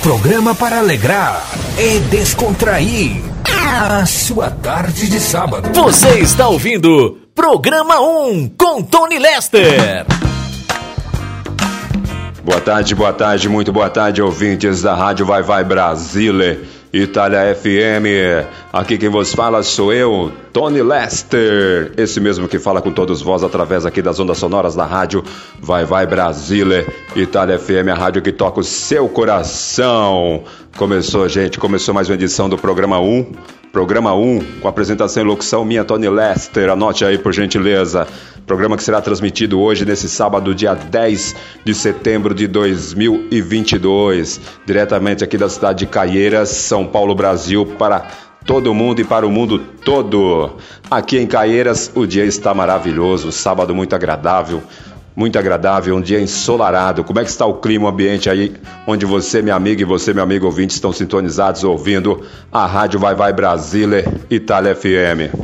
programa para alegrar e descontrair a sua tarde de sábado. Você está ouvindo Programa 1 com Tony Lester. Boa tarde, boa tarde, muito boa tarde, ouvintes da Rádio Vai Vai Brasília. Itália FM. Aqui quem vos fala sou eu, Tony Lester. Esse mesmo que fala com todos vós através aqui das ondas sonoras da rádio Vai Vai Brasília. Itália FM, a rádio que toca o seu coração. Começou, gente, começou mais uma edição do programa 1. Programa 1, com apresentação e locução minha, Tony Lester. Anote aí, por gentileza. Programa que será transmitido hoje, nesse sábado, dia 10 de setembro de 2022, diretamente aqui da cidade de Caieiras, São Paulo, Brasil, para todo mundo e para o mundo todo. Aqui em Caieiras, o dia está maravilhoso, sábado muito agradável. Muito agradável, um dia ensolarado. Como é que está o clima, o ambiente aí, onde você, minha amiga, e você, meu amigo ouvinte, estão sintonizados ouvindo a Rádio Vai Vai Brasília, Itália FM.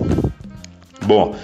Bom,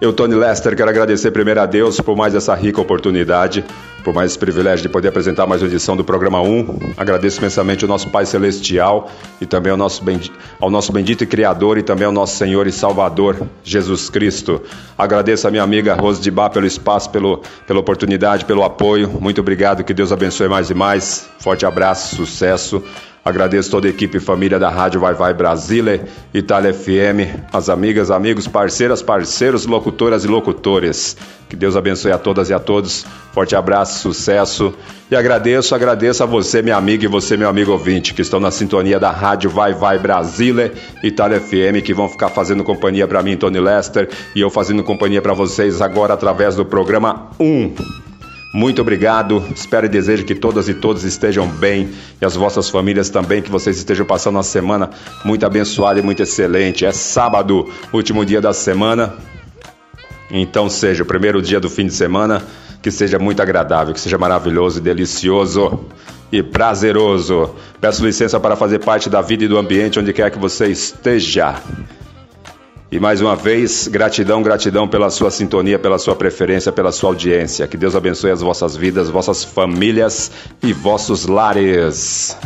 eu, Tony Lester, quero agradecer primeiro a Deus por mais essa rica oportunidade, por mais esse privilégio de poder apresentar mais uma edição do programa 1. Agradeço imensamente ao nosso Pai Celestial e também ao nosso, bendito, ao nosso bendito Criador e também ao nosso Senhor e Salvador, Jesus Cristo. Agradeço a minha amiga Rose de pelo espaço, pelo, pela oportunidade, pelo apoio. Muito obrigado, que Deus abençoe mais e mais. Forte abraço, sucesso. Agradeço toda a equipe e família da Rádio Vai Vai Brasília, Itália FM, as amigas, amigos, parceiras, parceiros, locutoras e locutores. Que Deus abençoe a todas e a todos. Forte abraço, sucesso. E agradeço, agradeço a você, minha amiga, e você, meu amigo ouvinte, que estão na sintonia da Rádio Vai Vai Brasília, Itália FM, que vão ficar fazendo companhia para mim, Tony Lester, e eu fazendo companhia para vocês agora através do programa 1. Muito obrigado. Espero e desejo que todas e todos estejam bem e as vossas famílias também, que vocês estejam passando uma semana muito abençoada e muito excelente. É sábado, último dia da semana. Então seja o primeiro dia do fim de semana, que seja muito agradável, que seja maravilhoso e delicioso e prazeroso. Peço licença para fazer parte da vida e do ambiente onde quer que você esteja. E mais uma vez, gratidão, gratidão pela sua sintonia, pela sua preferência, pela sua audiência. Que Deus abençoe as vossas vidas, vossas famílias e vossos lares.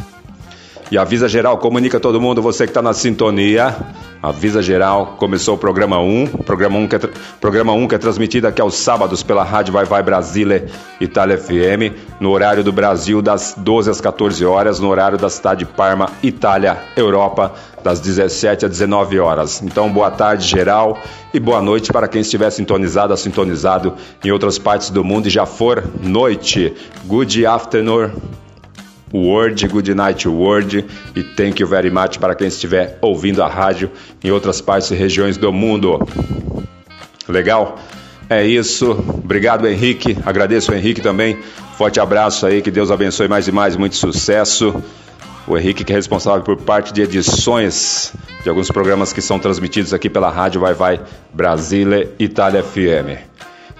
E avisa geral, comunica todo mundo, você que está na sintonia. Avisa geral, começou o programa 1. Programa 1 que é, programa 1 que é transmitido aqui aos sábados pela Rádio Vai Vai Brasília Itália FM, no horário do Brasil, das 12 às 14 horas, no horário da cidade de Parma, Itália, Europa, das 17 às 19 horas. Então, boa tarde geral e boa noite para quem estiver sintonizado, sintonizado em outras partes do mundo e já for noite. Good afternoon. Word, Good Night Word e Thank You Very Much para quem estiver ouvindo a rádio em outras partes e regiões do mundo. Legal? É isso. Obrigado, Henrique. Agradeço Henrique também. Forte abraço aí, que Deus abençoe mais e mais, muito sucesso. O Henrique que é responsável por parte de edições de alguns programas que são transmitidos aqui pela Rádio Vai Vai Brasília Itália FM.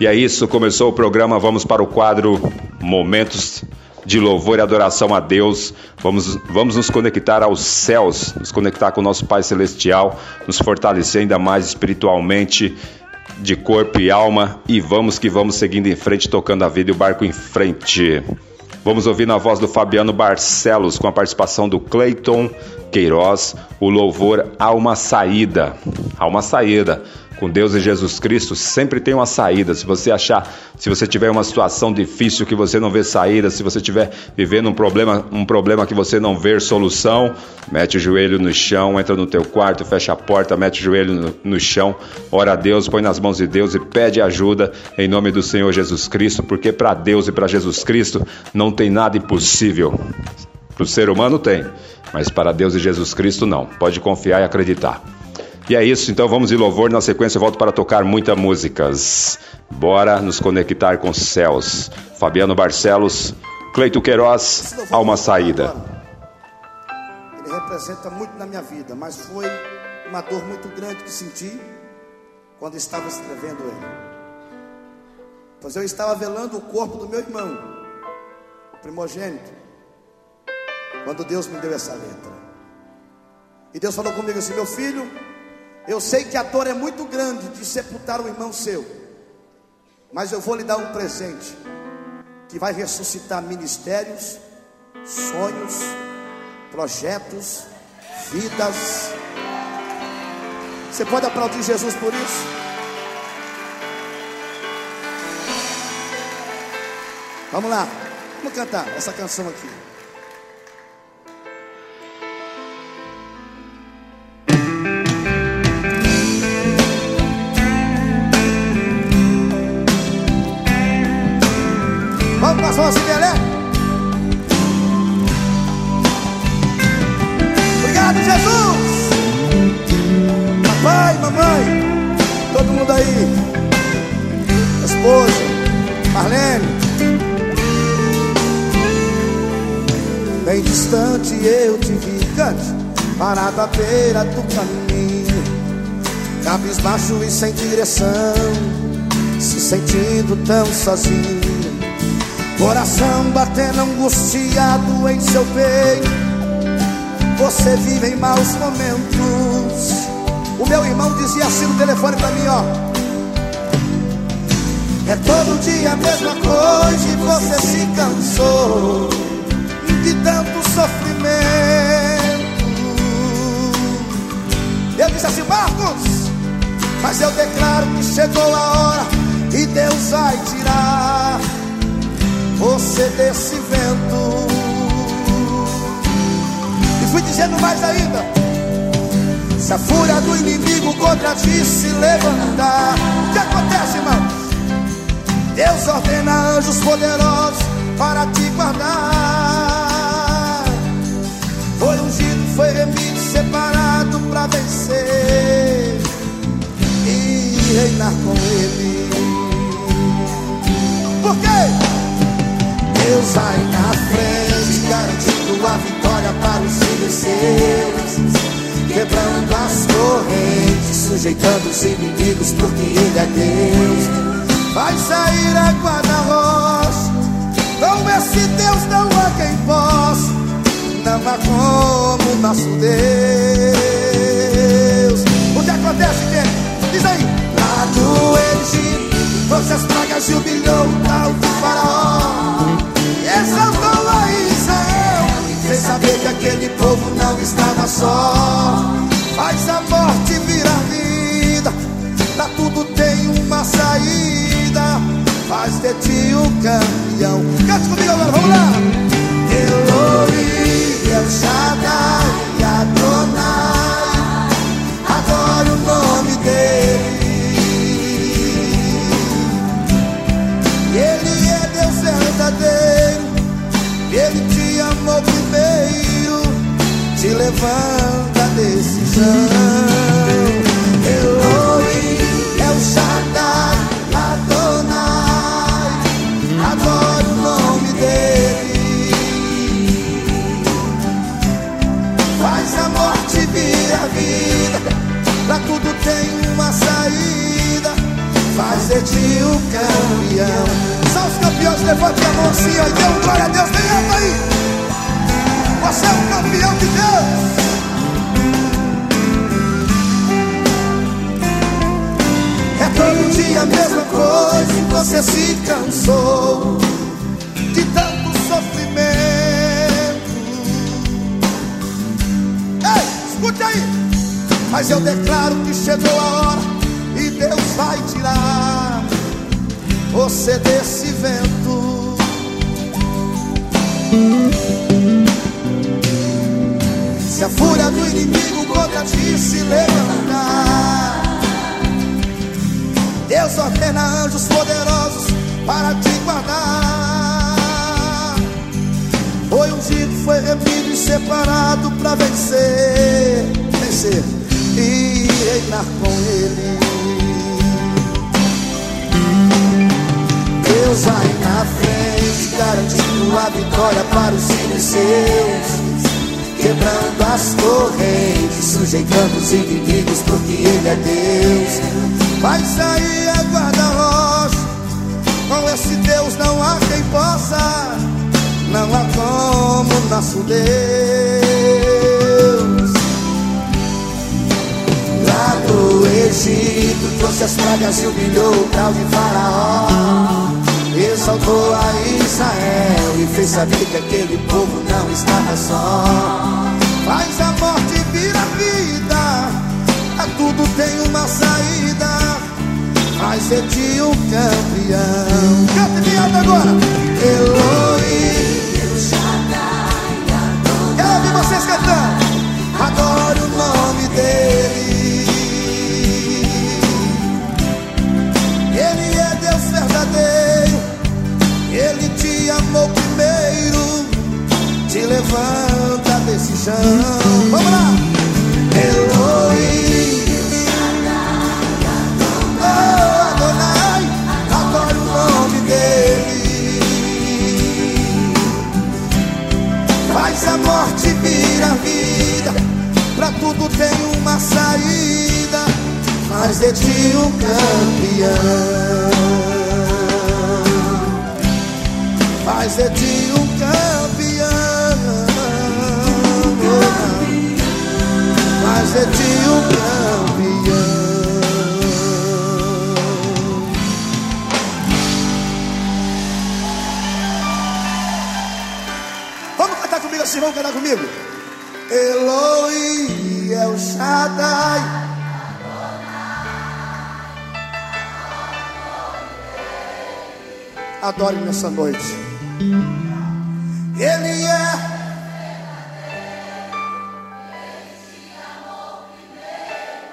E é isso, começou o programa, vamos para o quadro Momentos de louvor e adoração a Deus. Vamos, vamos nos conectar aos céus, nos conectar com o nosso Pai Celestial, nos fortalecer ainda mais espiritualmente, de corpo e alma. E vamos que vamos seguindo em frente, tocando a vida e o barco em frente. Vamos ouvir na voz do Fabiano Barcelos, com a participação do Clayton Queiroz, o louvor Há uma Saída. Há uma Saída. Com Deus e Jesus Cristo sempre tem uma saída. Se você achar, se você tiver uma situação difícil que você não vê saída, se você estiver vivendo um problema, um problema que você não vê solução, mete o joelho no chão, entra no teu quarto, fecha a porta, mete o joelho no, no chão, ora a Deus, põe nas mãos de Deus e pede ajuda em nome do Senhor Jesus Cristo, porque para Deus e para Jesus Cristo não tem nada impossível. Para o ser humano tem, mas para Deus e Jesus Cristo não. Pode confiar e acreditar. E é isso, então vamos em louvor. Na sequência eu volto para tocar muitas músicas. Bora nos conectar com os céus. Fabiano Barcelos, Cleito Queiroz, uma saída. Ele representa muito na minha vida, mas foi uma dor muito grande que senti quando estava escrevendo ele. Pois eu estava velando o corpo do meu irmão, primogênito, quando Deus me deu essa letra. E Deus falou comigo assim: meu filho, eu sei que a dor é muito grande de sepultar um irmão seu, mas eu vou lhe dar um presente que vai ressuscitar ministérios, sonhos, projetos, vidas. Você pode aplaudir Jesus por isso? Vamos lá, vamos cantar essa canção aqui. Mãos assim, Belé. Obrigado, Jesus. Papai, mamãe, todo mundo aí. Esposa, Marlene. Bem distante eu te vi, cante, parado à beira do caminho, cabisbaixo e sem direção, se sentindo tão sozinho. Coração batendo angustiado em seu peito. Você vive em maus momentos. O meu irmão dizia assim no telefone pra mim, ó. É todo dia a mesma coisa e você se cansou de tanto sofrimento. Eu disse assim, Marcos, mas eu declaro que chegou a hora e Deus vai tirar você desse vento. E fui dizendo mais ainda: se a fúria do inimigo contra ti se levantar, o que acontece, irmãos? Deus ordena anjos poderosos para te guardar. Foi ungido, foi remido, separado para vencer e reinar com Ele. Por quê? Deus vai na frente, garantindo a vitória para os filhos seus, quebrando as correntes, sujeitando os inimigos, porque Ele é Deus. Vai sair água da rocha, com esse Deus não há quem possa, não há como nosso Deus. O que acontece, gente? Diz aí. Lá do Egito, trouxe as pragas e humilhou o tal do faraó exaltou a Israel, sem saber que aquele povo não estava só. Faz a morte virar vida, pra tudo tem uma saída. Faz de ti um campeão. Cante comigo agora, vamos lá. Elohim, El Shaddai, te levanta desse chão. Elohim é o Shaddai, Adonai, adoro o nome dele. Faz a morte vir a vida, pra tudo tem uma saída. Faz de ti o campeão os campeões, levante a mão ó, e dê um glória a Deus, vem aí. Você é um campeão de Deus. É todo dia a mesma coisa e você se cansou de tanto sofrimento. Ei, escute aí. Mas eu declaro que chegou a hora e vai tirar você desse vento. Se a fúria do inimigo contra ti se levantar, Deus ordena anjos poderosos para te guardar. Foi ungido, foi remido e separado para vencer, vencer e reinar com Ele. Deus vai na frente, garantindo a vitória para os filhos seus quebrando as correntes, sujeitando os inimigos, porque Ele é Deus. Vai sair a guarda-rocha, com esse Deus não há quem possa, não há como nosso Deus. Lá do Egito, trouxe as pragas e humilhou o grau de Faraó. Exaltou a Israel e fez saber que aquele povo não estava só. Faz a morte vira vida, a tudo tem uma saída. Faz de ti um campeão. Bem alto agora. Elohim. Quero ouvir vocês cantando. Adoro o nome dele. Ele é Deus verdadeiro. Ele te amou primeiro. Te levanta chão. Vamos lá. Elohim. Oh, Adonai. Adoro o nome dele. Faz a morte virar vida. Pra tudo tem uma saída. Faz de ti um campeão. Faz de ti um campeão. Faz de um campeão. Vamos cantar comigo assim, vamos cantar comigo. Elohim é o Shaddai. Adore nessa noite. Ele é.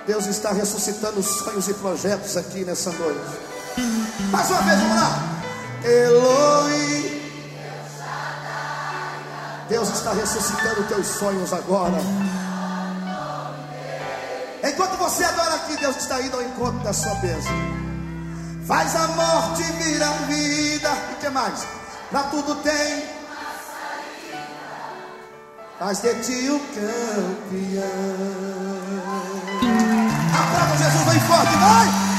Deus está ressuscitando sonhos e projetos aqui nessa noite. Mais uma vez, vamos lá. Elohim. Deus está ressuscitando teus sonhos agora. Enquanto você adora aqui, Deus está indo ao encontro da sua bênção. Faz a morte virar vida. E que mais? Pra tudo tem. Faz de ti o campeão. Jesus bem forte, vai!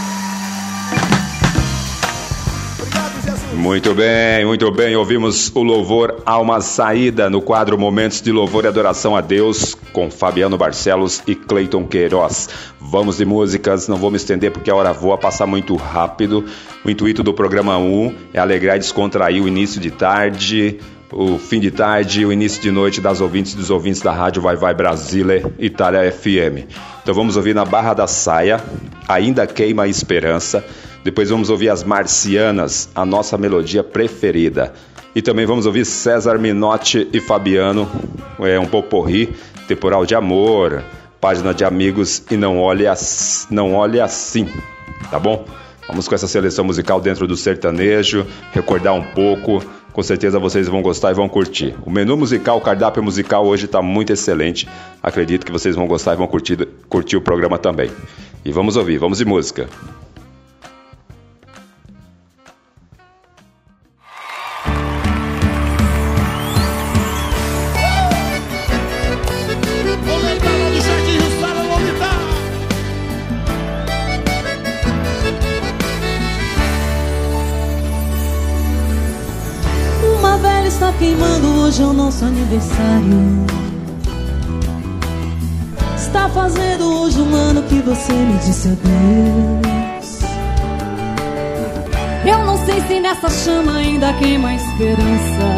Muito bem, muito bem. Ouvimos o louvor Alma Saída no quadro Momentos de Louvor e Adoração a Deus com Fabiano Barcelos e Cleiton Queiroz. Vamos de músicas, não vou me estender porque a hora voa, passar muito rápido. O intuito do programa 1 é alegrar e descontrair o início de tarde, o fim de tarde e o início de noite das ouvintes e dos ouvintes da rádio Vai Vai Brasília Itália FM. Então vamos ouvir na Barra da Saia, Ainda Queima a Esperança. Depois vamos ouvir as Marcianas, a nossa melodia preferida. E também vamos ouvir César Minotti e Fabiano, é um poporri, temporal de amor, página de amigos e não olhe, as, não olhe assim, tá bom? Vamos com essa seleção musical dentro do sertanejo, recordar um pouco. Com certeza vocês vão gostar e vão curtir. O menu musical, o cardápio musical hoje está muito excelente. Acredito que vocês vão gostar e vão curtir, curtir o programa também. E vamos ouvir, vamos de música. Hoje é o nosso aniversário. Está fazendo hoje um ano que você me disse adeus. Eu não sei se nessa chama ainda queima a esperança.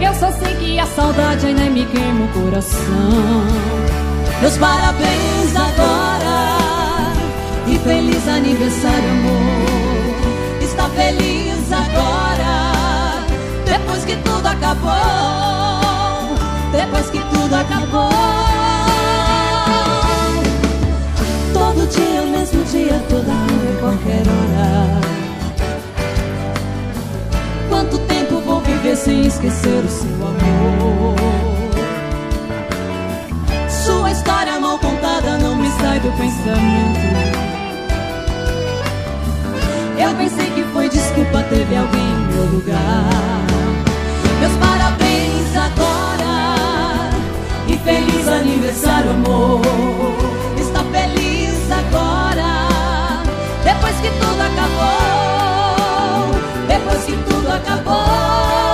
Eu só sei que a saudade ainda me queima o coração. Meus parabéns agora. feliz aniversário, amor. Está feliz agora, depois que tudo acabou. Depois que tudo acabou. Todo dia, o mesmo dia, toda hora, qualquer hora. Quanto tempo vou viver sem esquecer o seu amor? Sua história mal contada não me sai do pensamento. Eu pensei que foi desculpa, teve alguém em meu lugar. Feliz aniversário, amor. Está feliz agora, depois que tudo acabou. Depois que tudo acabou.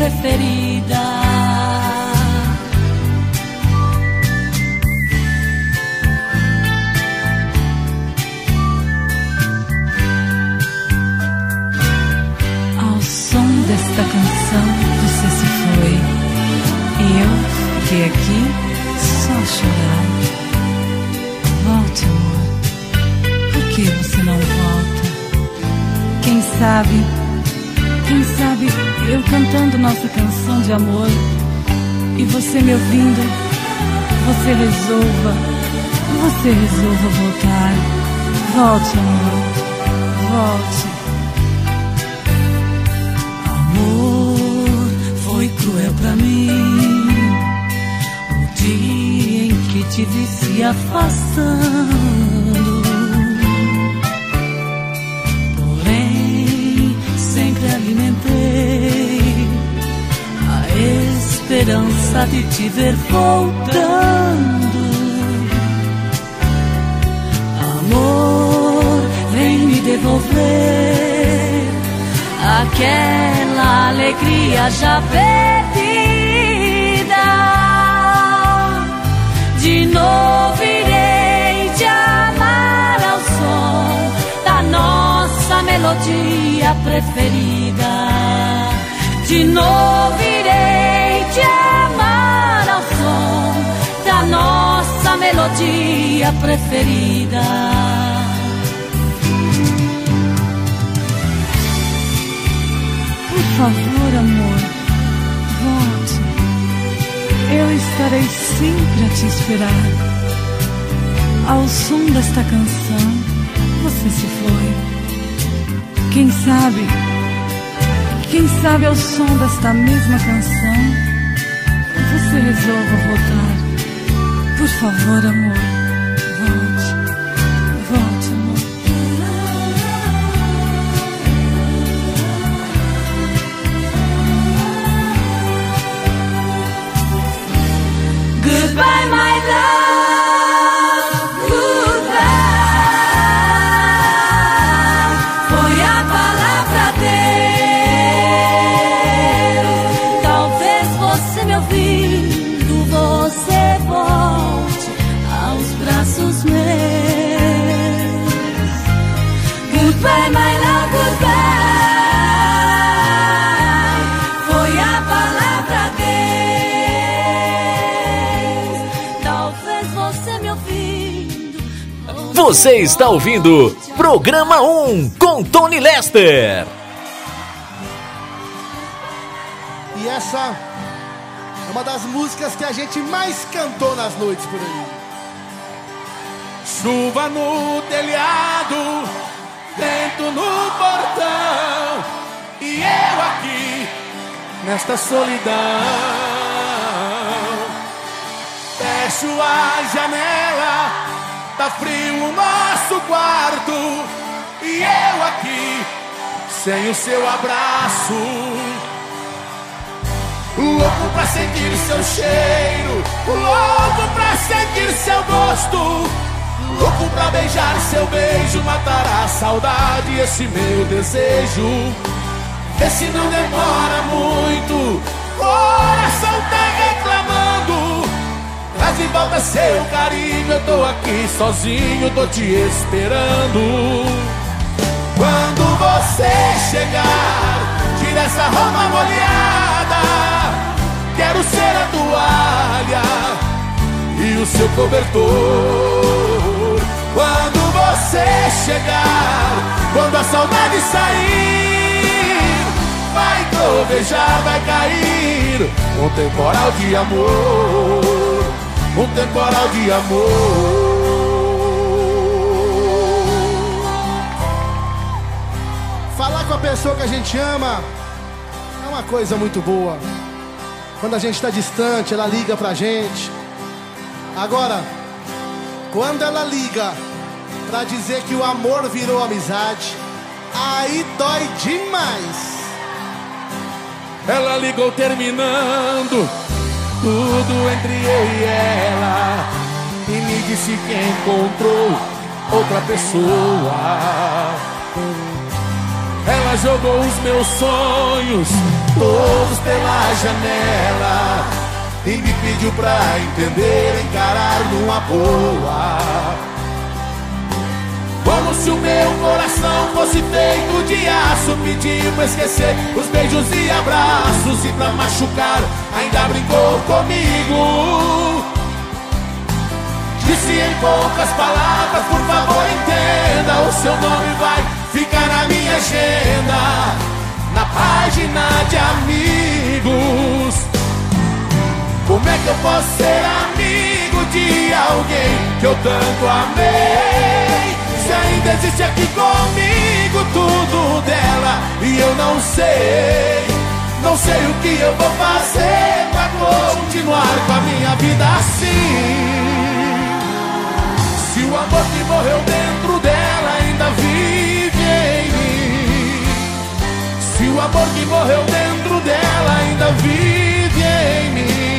Preferida. Ao som desta canção você se foi E eu fiquei aqui só chorar Volte, amor Por que você não volta? Quem sabe eu cantando nossa canção de amor. E você me ouvindo Você resolva, você resolva voltar. Volte, amor, volte. Amor, foi cruel pra mim. O dia em que te vi se afastando. de te ver voltando. Amor, vem me devolver aquela alegria já perdida. De novo irei te amar ao som da nossa melodia preferida. De novo irei melodia preferida. Por favor, amor, volte. Eu estarei sempre a te esperar. Ao som desta canção, você se foi. Quem sabe, quem sabe ao som desta mesma canção, você resolva voltar. Por favor, amor, volte. Você está ouvindo Programa 1 com Tony Lester. E essa é uma das músicas que a gente mais cantou nas noites por aí. Chuva no telhado, vento no portão, e eu aqui nesta solidão. Fecho a janela, tá frio o nosso quarto, e eu aqui sem o seu abraço. Louco pra sentir seu cheiro, louco pra sentir seu gosto, louco pra beijar seu beijo, matar a saudade, esse meu desejo. Vê se não demora muito, coração volta seu carinho, eu tô aqui sozinho, tô te esperando. Quando você chegar, tira essa roupa molhada. Quero ser a toalha e o seu cobertor. Quando você chegar, quando a saudade sair, vai trovejar, vai cair um temporal de amor, um temporal de amor. Falar com a pessoa que a gente ama é uma coisa muito boa. Quando a gente está distante, ela liga pra gente. Agora, quando ela liga pra dizer que o amor virou amizade, aí dói demais. Ela ligou terminando tudo entre eu e ela e me disse que encontrou outra pessoa. Ela jogou os meus sonhos todos pela janela e me pediu pra entender, encarar numa boa. Como se o meu coração fosse feito de aço Pediu pra esquecer os beijos e abraços E pra machucar ainda brincou comigo Disse em poucas palavras, por favor entenda O seu nome vai ficar na minha agenda Na página de amigos Como é que eu posso ser amigo de alguém que eu tanto amei? Ainda existe aqui comigo tudo dela e eu não sei, não sei o que eu vou fazer pra continuar com a minha vida assim. Se o amor que morreu dentro dela ainda vive em mim, se o amor que morreu dentro dela ainda vive em mim.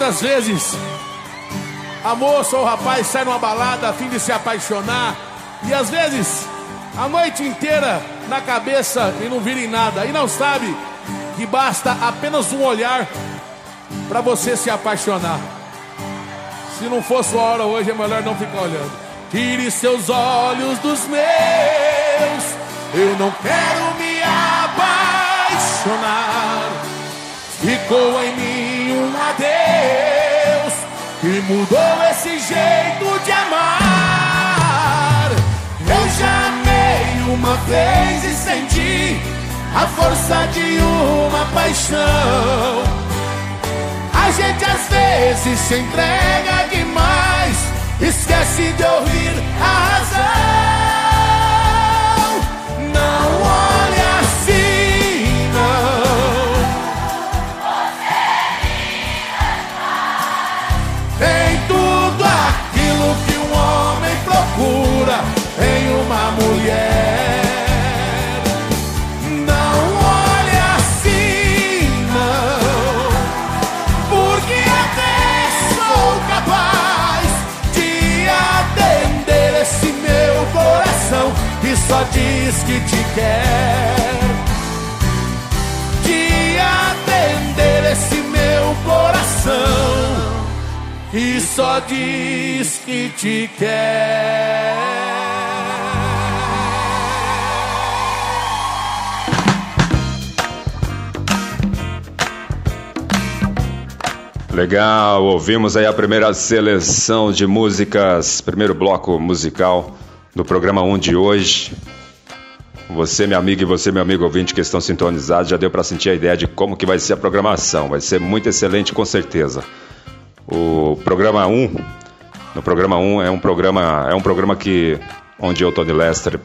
Muitas vezes, a moça ou o rapaz sai numa balada a fim de se apaixonar, e às vezes, a noite inteira na cabeça e não vira em nada, e não sabe que basta apenas um olhar para você se apaixonar. Se não for sua hora hoje, é melhor não ficar olhando. Tire seus olhos dos meus, eu não quero me apaixonar. Ficou em mim que mudou esse jeito de amar. Eu já amei uma vez e senti a força de uma paixão. A gente às vezes se entrega demais, esquece de ouvir a razão. Só diz que te quer. De atender esse meu coração que só diz que te quer. Legal, ouvimos aí a primeira seleção de músicas, primeiro bloco musical do programa 1 de hoje. Você, meu amigo, e você, meu amigo ouvinte que estão sintonizados, já deu para sentir a ideia de como que vai ser a programação. Vai ser muito excelente, com certeza. O programa 1, no programa 1 é um programa, é um programa que onde eu, Tony Lester,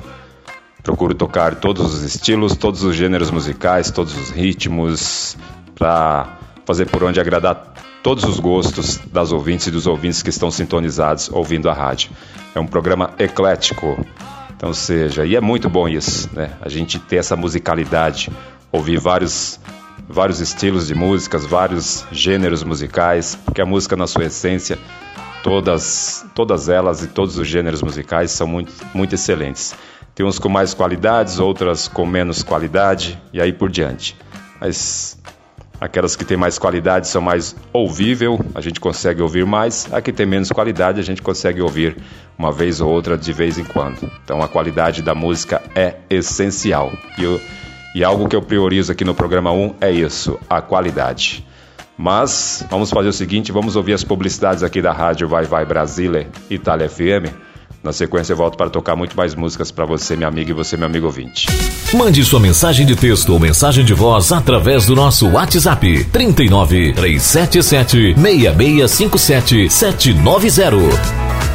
procuro tocar todos os estilos, todos os gêneros musicais, todos os ritmos, para fazer por onde agradar todos os gostos das ouvintes e dos ouvintes que estão sintonizados ouvindo a rádio. É um programa eclético, então seja, e é muito bom isso, né? A gente ter essa musicalidade, ouvir vários vários estilos de músicas, vários gêneros musicais, porque a música na sua essência, todas todas elas e todos os gêneros musicais são muito muito excelentes. Tem uns com mais qualidades, outras com menos qualidade e aí por diante. Mas Aquelas que têm mais qualidade são mais ouvível, a gente consegue ouvir mais. A que tem menos qualidade, a gente consegue ouvir uma vez ou outra de vez em quando. Então a qualidade da música é essencial. E, eu, e algo que eu priorizo aqui no programa 1 é isso, a qualidade. Mas vamos fazer o seguinte, vamos ouvir as publicidades aqui da rádio Vai Vai Brasília, Itália FM. Na sequência eu volto para tocar muito mais músicas para você, minha amiga, e você, meu amigo ouvinte. Mande sua mensagem de texto ou mensagem de voz através do nosso WhatsApp 39 377 6657 790.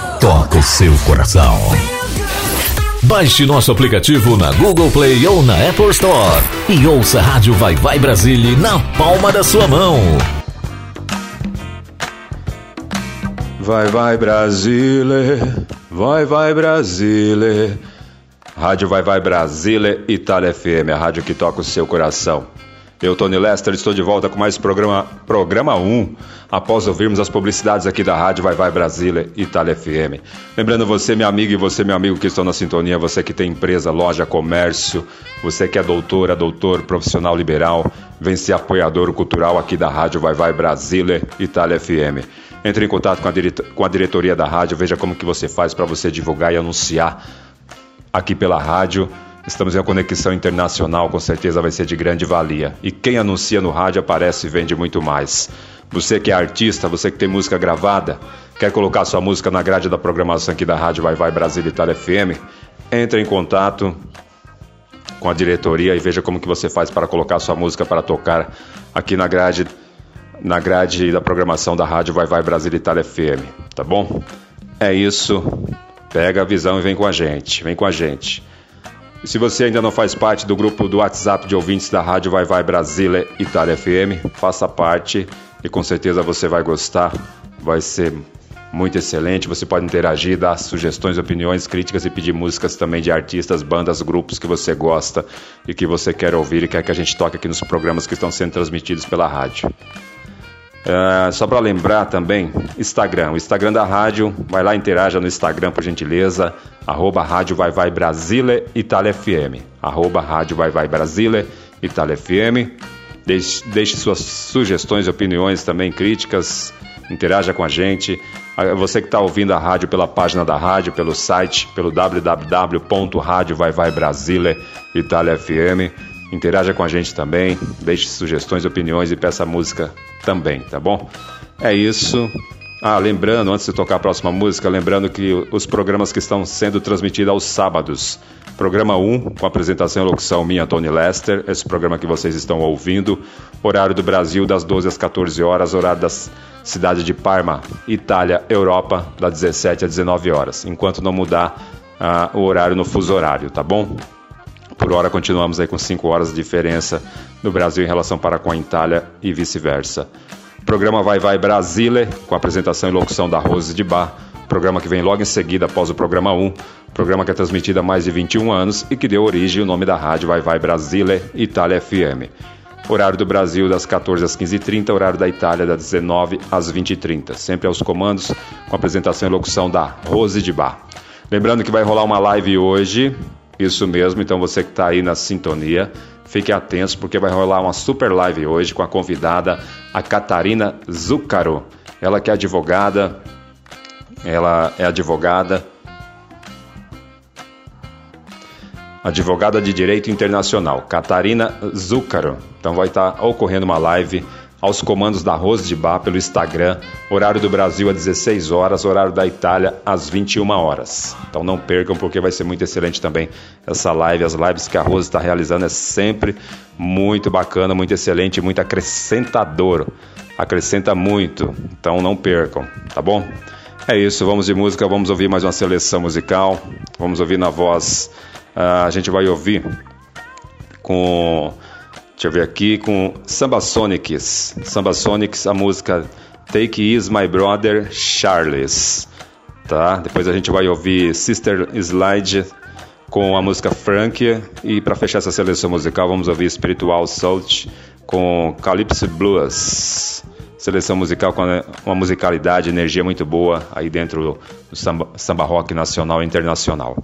toca o seu coração. Baixe nosso aplicativo na Google Play ou na Apple Store e ouça a Rádio Vai Vai Brasília na palma da sua mão. Vai Vai Brasília, vai Vai Brasília. Rádio Vai Vai Brasília, Itália FM, a rádio que toca o seu coração. Eu, Tony Lester, estou de volta com mais programa, programa 1, após ouvirmos as publicidades aqui da Rádio Vai Vai Brasília, Itália FM. Lembrando você, minha amiga, e você, meu amigo que estão na sintonia, você que tem empresa, loja, comércio, você que é doutora, doutor, profissional liberal, vem ser apoiador cultural aqui da Rádio Vai Vai Brasília, Itália FM. Entre em contato com a, com a diretoria da rádio, veja como que você faz para você divulgar e anunciar aqui pela rádio Estamos em uma conexão internacional, com certeza vai ser de grande valia. E quem anuncia no rádio aparece e vende muito mais. Você que é artista, você que tem música gravada, quer colocar sua música na grade da programação aqui da Rádio Vai Vai Brasil Itália FM, entre em contato com a diretoria e veja como que você faz para colocar sua música para tocar aqui na grade na grade da programação da Rádio Vai Vai Brasil Itália FM, tá bom? É isso. Pega a visão e vem com a gente. Vem com a gente. Se você ainda não faz parte do grupo do WhatsApp de ouvintes da Rádio Vai Vai Brasília Itália FM, faça parte e com certeza você vai gostar. Vai ser muito excelente. Você pode interagir, dar sugestões, opiniões, críticas e pedir músicas também de artistas, bandas, grupos que você gosta e que você quer ouvir e quer que a gente toque aqui nos programas que estão sendo transmitidos pela rádio. Uh, só para lembrar também, Instagram. O Instagram da rádio, vai lá, interaja no Instagram, por gentileza. Arroba Rádio Vai Vai Brasília Itália FM. Arroba Rádio Vai Vai Brasília Itália FM. Deixe, deixe suas sugestões, opiniões também, críticas. Interaja com a gente. Você que está ouvindo a rádio pela página da rádio, pelo site, pelo www.radiovaivaibrasília Itália FM. Interaja com a gente também, deixe sugestões, opiniões e peça música também, tá bom? É isso. Ah, lembrando, antes de tocar a próxima música, lembrando que os programas que estão sendo transmitidos aos sábados. Programa 1, com apresentação e locução minha, Tony Lester, esse programa que vocês estão ouvindo. Horário do Brasil, das 12 às 14 horas. Horário da cidade de Parma, Itália, Europa, das 17 às 19 horas. Enquanto não mudar ah, o horário no fuso horário, tá bom? Por hora continuamos aí com 5 horas de diferença no Brasil em relação para com a Itália e vice-versa. Programa Vai Vai Brasília, com apresentação e locução da Rose de Bar. Programa que vem logo em seguida após o programa 1. Programa que é transmitido há mais de 21 anos e que deu origem ao nome da rádio Vai Vai Brasília Itália FM. Horário do Brasil das 14 às 15h30, horário da Itália das 19 às 20h30. Sempre aos comandos, com apresentação e locução da Rose de Bar. Lembrando que vai rolar uma live hoje, isso mesmo, então você que está aí na sintonia, fique atento porque vai rolar uma super live hoje com a convidada, a Catarina Zucaro. Ela que é advogada, ela é advogada, advogada de Direito Internacional, Catarina Zucaro. Então vai estar tá ocorrendo uma live aos comandos da Rose de Bar pelo Instagram, horário do Brasil às 16 horas, horário da Itália às 21 horas. Então não percam porque vai ser muito excelente também essa live. As lives que a Rose está realizando é sempre muito bacana, muito excelente, muito acrescentador. Acrescenta muito, então não percam, tá bom? É isso, vamos de música, vamos ouvir mais uma seleção musical. Vamos ouvir na voz. Uh, a gente vai ouvir com Deixa eu ver aqui com Samba Sonics. Samba Sonics, a música Take Is My Brother Charles. Tá? Depois a gente vai ouvir Sister Slide com a música Frank. E para fechar essa seleção musical, vamos ouvir Spiritual Salt com Calypso Blues. Seleção musical com uma musicalidade, energia muito boa aí dentro do samba, samba rock nacional e internacional.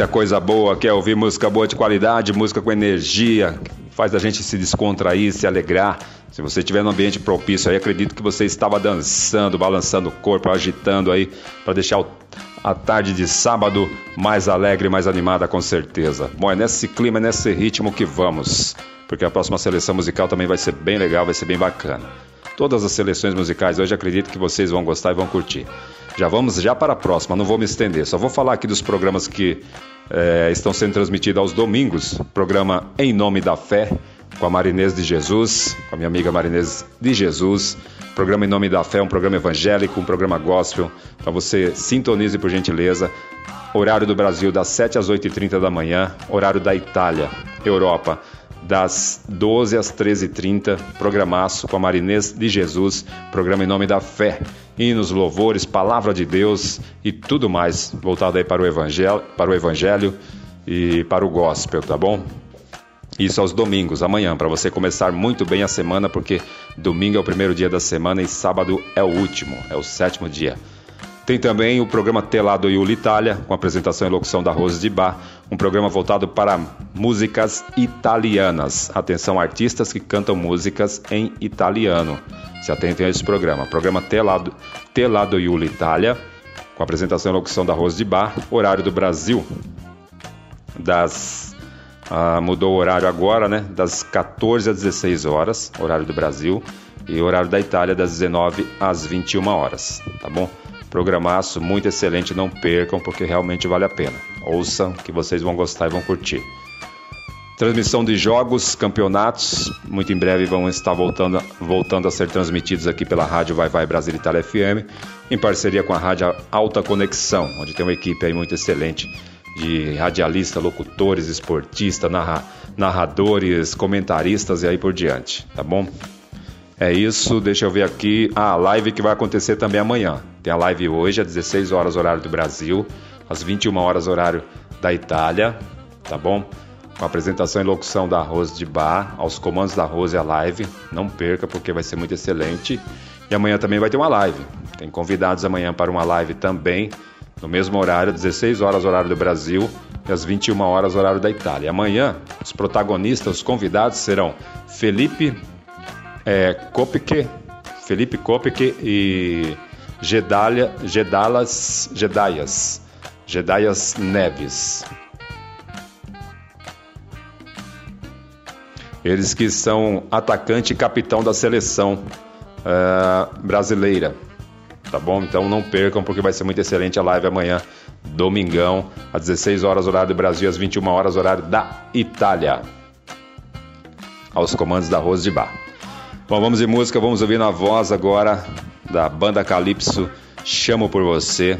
Eita, coisa boa, quer ouvir música boa de qualidade, música com energia, faz a gente se descontrair, se alegrar. Se você estiver num ambiente propício aí, acredito que você estava dançando, balançando o corpo, agitando aí, para deixar a tarde de sábado mais alegre, mais animada, com certeza. Bom, é nesse clima, é nesse ritmo que vamos, porque a próxima seleção musical também vai ser bem legal, vai ser bem bacana. Todas as seleções musicais hoje acredito que vocês vão gostar e vão curtir. Já vamos já para a próxima, não vou me estender, só vou falar aqui dos programas que eh, estão sendo transmitidos aos domingos. Programa Em Nome da Fé, com a Marinês de Jesus, com a minha amiga Marinês de Jesus. Programa Em Nome da Fé, um programa evangélico, um programa gospel. Então você sintonize por gentileza. Horário do Brasil das 7 às 8h30 da manhã. Horário da Itália, Europa, das 12 às 13h30. Programaço com a Marinês de Jesus. Programa Em Nome da Fé. Hinos, louvores, palavra de Deus e tudo mais voltado aí para o evangelho, para o evangelho e para o gospel, tá bom? Isso aos domingos, amanhã, para você começar muito bem a semana, porque domingo é o primeiro dia da semana e sábado é o último, é o sétimo dia. Tem também o programa Telado Iuli Itália, com apresentação e locução da Rose de Bar, um programa voltado para músicas italianas. Atenção, artistas que cantam músicas em italiano. Se atentem a esse programa. Programa Telado, Telado Iuli Itália, com apresentação e locução da Rose de Bar, horário do Brasil, das ah, mudou o horário agora, né? Das 14 às 16 horas, horário do Brasil, e horário da Itália das 19 às 21 horas, tá bom? Programaço muito excelente, não percam porque realmente vale a pena. Ouçam que vocês vão gostar e vão curtir. Transmissão de jogos, campeonatos, muito em breve vão estar voltando, voltando a ser transmitidos aqui pela Rádio Vai Vai Brasil Itália FM, em parceria com a Rádio Alta Conexão, onde tem uma equipe aí muito excelente de radialistas, locutores, esportistas, narra, narradores, comentaristas e aí por diante, tá bom? É isso, deixa eu ver aqui a live que vai acontecer também amanhã. Tem a live hoje às 16 horas horário do Brasil, às 21 horas horário da Itália, tá bom? Com a apresentação e locução da Rose de Bar, aos comandos da Rose a live, não perca porque vai ser muito excelente. E amanhã também vai ter uma live. Tem convidados amanhã para uma live também no mesmo horário, 16 horas horário do Brasil e às 21 horas horário da Itália. Amanhã, os protagonistas, os convidados serão Felipe é, Kopke, Felipe Kopke e Gedalia, Gedalas, Gedaias, Gedaias Neves. Eles que são atacante e capitão da seleção uh, brasileira. Tá bom? Então não percam, porque vai ser muito excelente a live amanhã, domingão, às 16 horas, horário do Brasil, às 21 horas, horário da Itália. Aos comandos da Rose de Bar. Bom, vamos de música, vamos ouvir na voz agora da banda Calypso, Chamo por Você.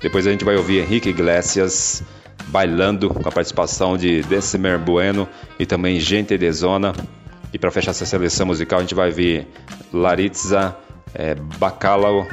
Depois a gente vai ouvir Henrique Iglesias bailando com a participação de Decimer Bueno e também Gente de Zona. E para fechar essa seleção musical, a gente vai ver Laritza é, Bacalao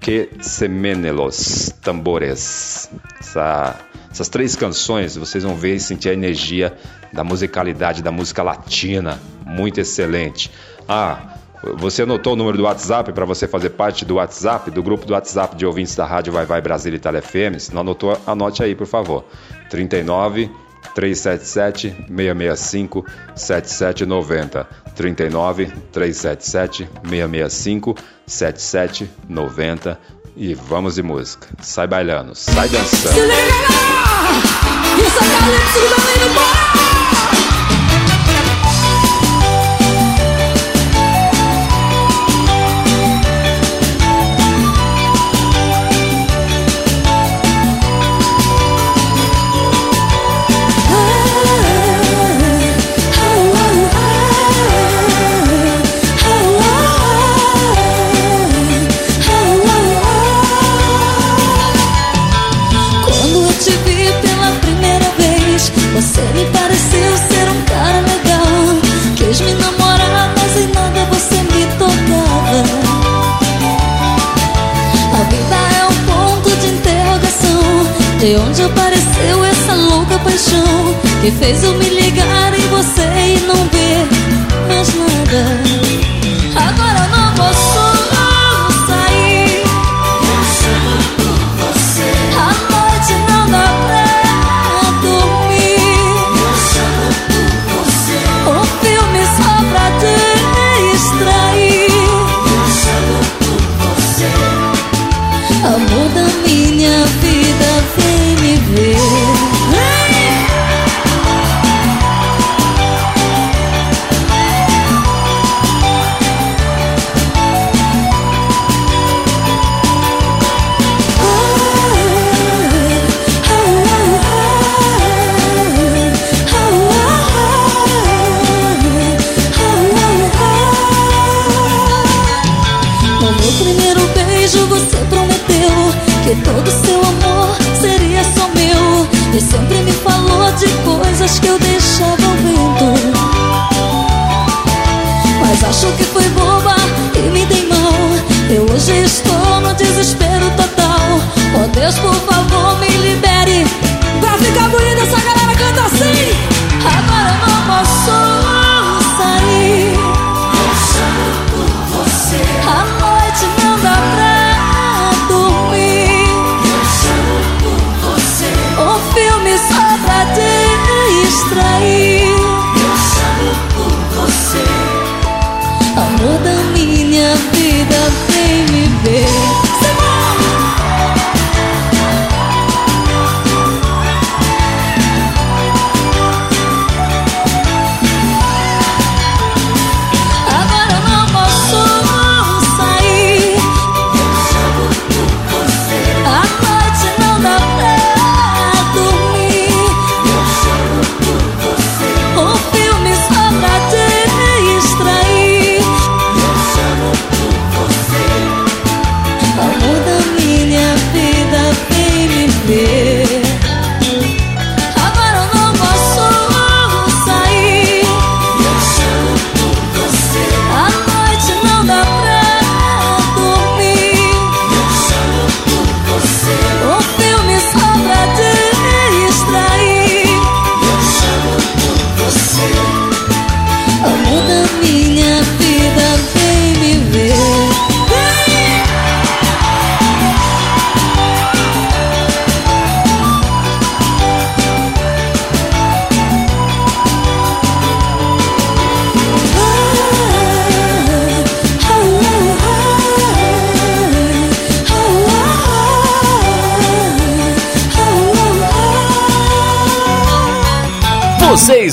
que Semenelos Tambores. Essa, essas três canções vocês vão ver e sentir a energia da musicalidade da música latina, muito excelente. Ah, você anotou o número do WhatsApp para você fazer parte do WhatsApp, do grupo do WhatsApp de ouvintes da Rádio Vai Vai Brasil Itália FM? Se não anotou, anote aí, por favor. 39 377 665 7790. 39 377 665 7790 e vamos de música. Sai bailando, sai dançando. De Que fez eu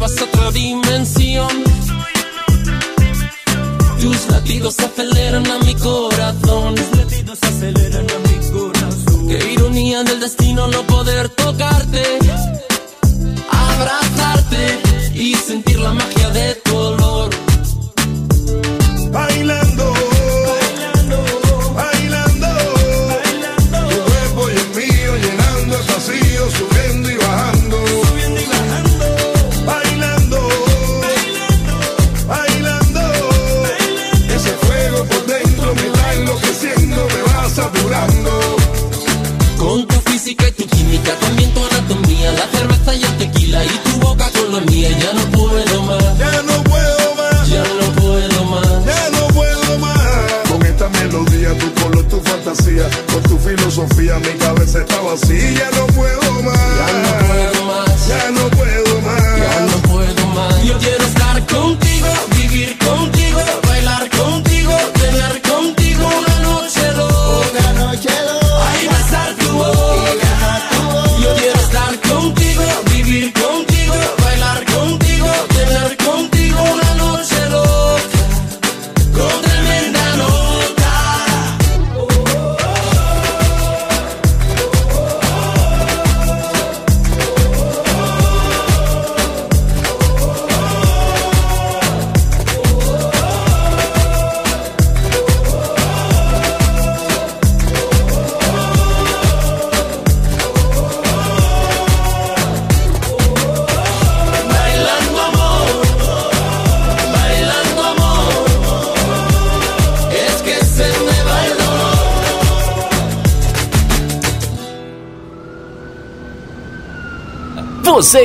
llevas a otra dimensión. Tus latidos aceleran a mi corazón. Tus latidos aceleran a mi corazón. Qué ironía del destino no poder tocar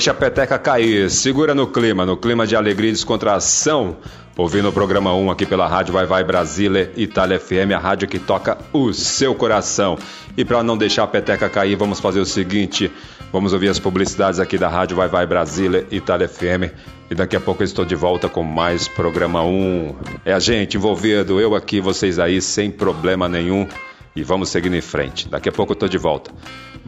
Deixa a peteca cair. Segura no clima, no clima de alegria e descontração. Ouvindo o programa 1 aqui pela Rádio Vai Vai Brasília, Itália FM, a rádio que toca o seu coração. E para não deixar a peteca cair, vamos fazer o seguinte: vamos ouvir as publicidades aqui da Rádio Vai Vai Brasília, Itália FM. E daqui a pouco eu estou de volta com mais programa 1. É a gente envolvido, eu aqui, vocês aí, sem problema nenhum. E vamos seguindo em frente. Daqui a pouco eu estou de volta.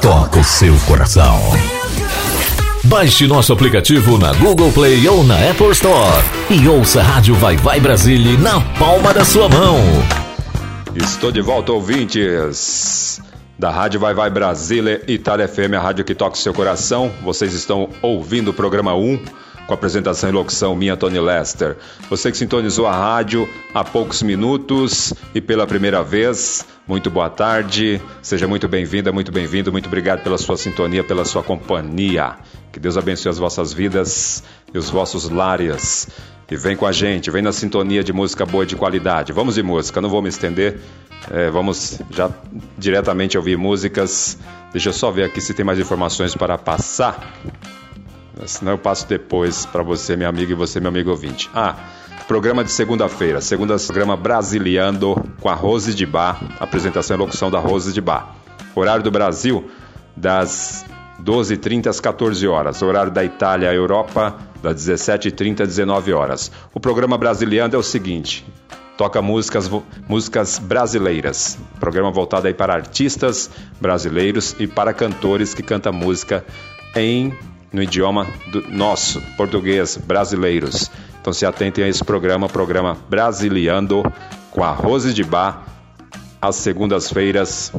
toca o seu coração. Baixe nosso aplicativo na Google Play ou na Apple Store e ouça a Rádio Vai Vai Brasília na palma da sua mão. Estou de volta, ouvintes da Rádio Vai Vai Brasília, Itália FM, a rádio que toca o seu coração. Vocês estão ouvindo o programa 1 com apresentação e locução minha Tony Lester. Você que sintonizou a rádio há poucos minutos e pela primeira vez, muito boa tarde, seja muito bem-vinda, muito bem-vindo, muito obrigado pela sua sintonia, pela sua companhia. Que Deus abençoe as vossas vidas e os vossos lares. E vem com a gente, vem na sintonia de música boa de qualidade. Vamos de música, não vou me estender, é, vamos já diretamente ouvir músicas. Deixa eu só ver aqui se tem mais informações para passar. Senão eu passo depois para você, minha amiga, e você, meu amigo ouvinte. Ah, programa de segunda-feira. Segunda programa Brasiliando com a Rose de Bar. Apresentação e locução da Rose de Bar. Horário do Brasil, das 12h30 às 14 horas. Horário da Itália, Europa, das 17h30 às 19 horas. O programa Brasiliando é o seguinte: toca músicas, músicas brasileiras. Programa voltado aí para artistas brasileiros e para cantores que cantam música em no idioma nosso, português, brasileiros. Então se atentem a esse programa, programa Brasiliando, com a Rose de Bar, às segundas-feiras,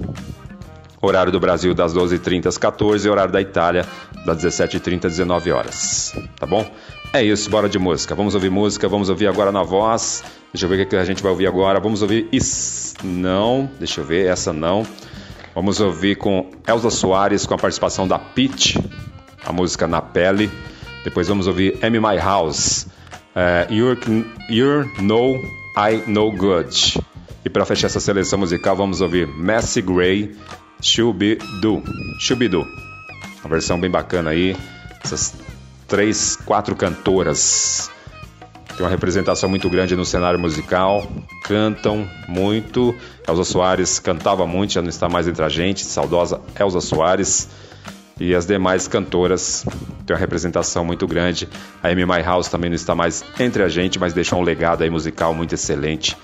horário do Brasil das 12h30 às 14 horário da Itália das 17h30 às 19 horas. Tá bom? É isso, bora de música. Vamos ouvir música, vamos ouvir agora na voz. Deixa eu ver o que a gente vai ouvir agora. Vamos ouvir. Is... Não, deixa eu ver, essa não. Vamos ouvir com Elza Soares, com a participação da Pete a música Na Pele. Depois vamos ouvir Amy My House, uh, you're, you're No, I No Good. E para fechar essa seleção musical, vamos ouvir Messi Gray, Shubidu. Shubidu. Uma versão bem bacana aí. Essas três, quatro cantoras. Tem uma representação muito grande no cenário musical. Cantam muito. Elza Soares cantava muito, já não está mais entre a gente. Saudosa Elza Soares e as demais cantoras têm uma representação muito grande. A Amy House também não está mais entre a gente, mas deixou um legado aí musical muito excelente.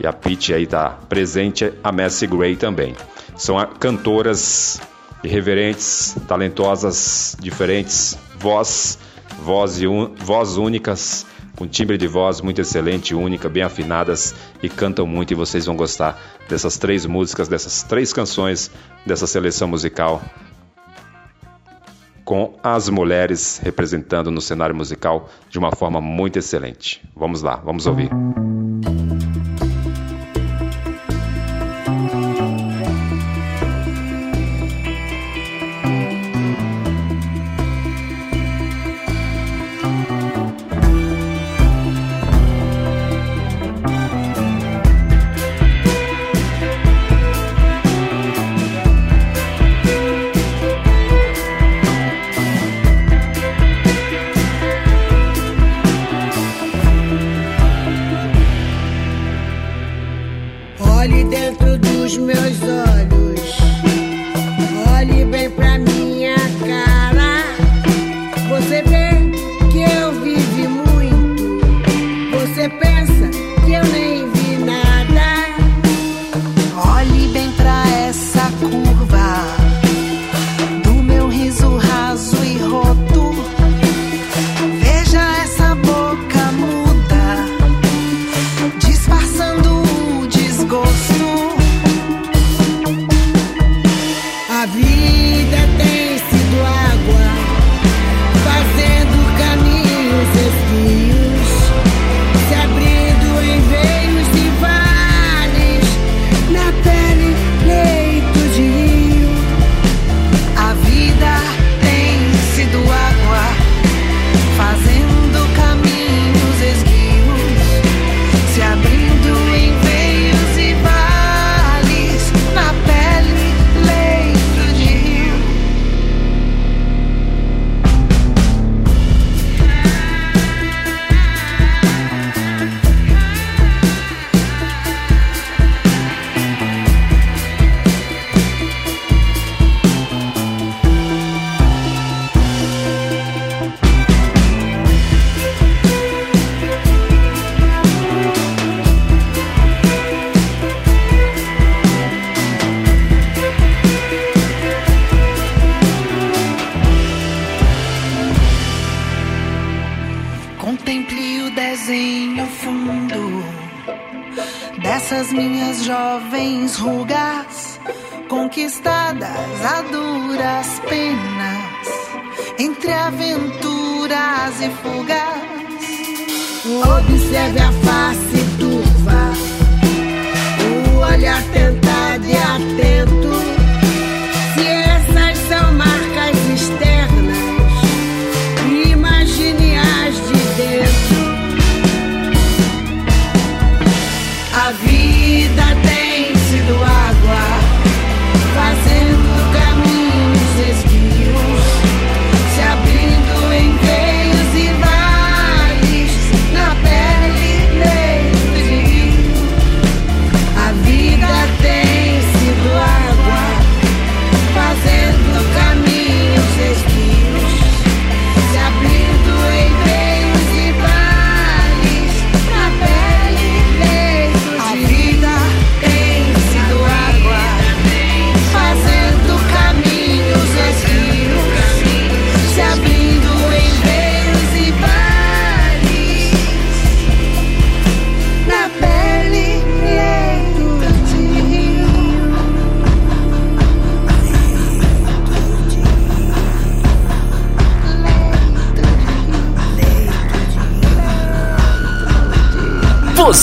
E a Peach aí está presente, a Messi Gray também. São cantoras irreverentes, talentosas, diferentes, voz, voz, voz únicas, com timbre de voz muito excelente, única, bem afinadas e cantam muito e vocês vão gostar dessas três músicas, dessas três canções dessa seleção musical com as mulheres representando no cenário musical de uma forma muito excelente. Vamos lá, vamos ouvir. conquistadas a duras penas, entre aventuras e fugas. Observe a face turva, o olhar tentado e atento.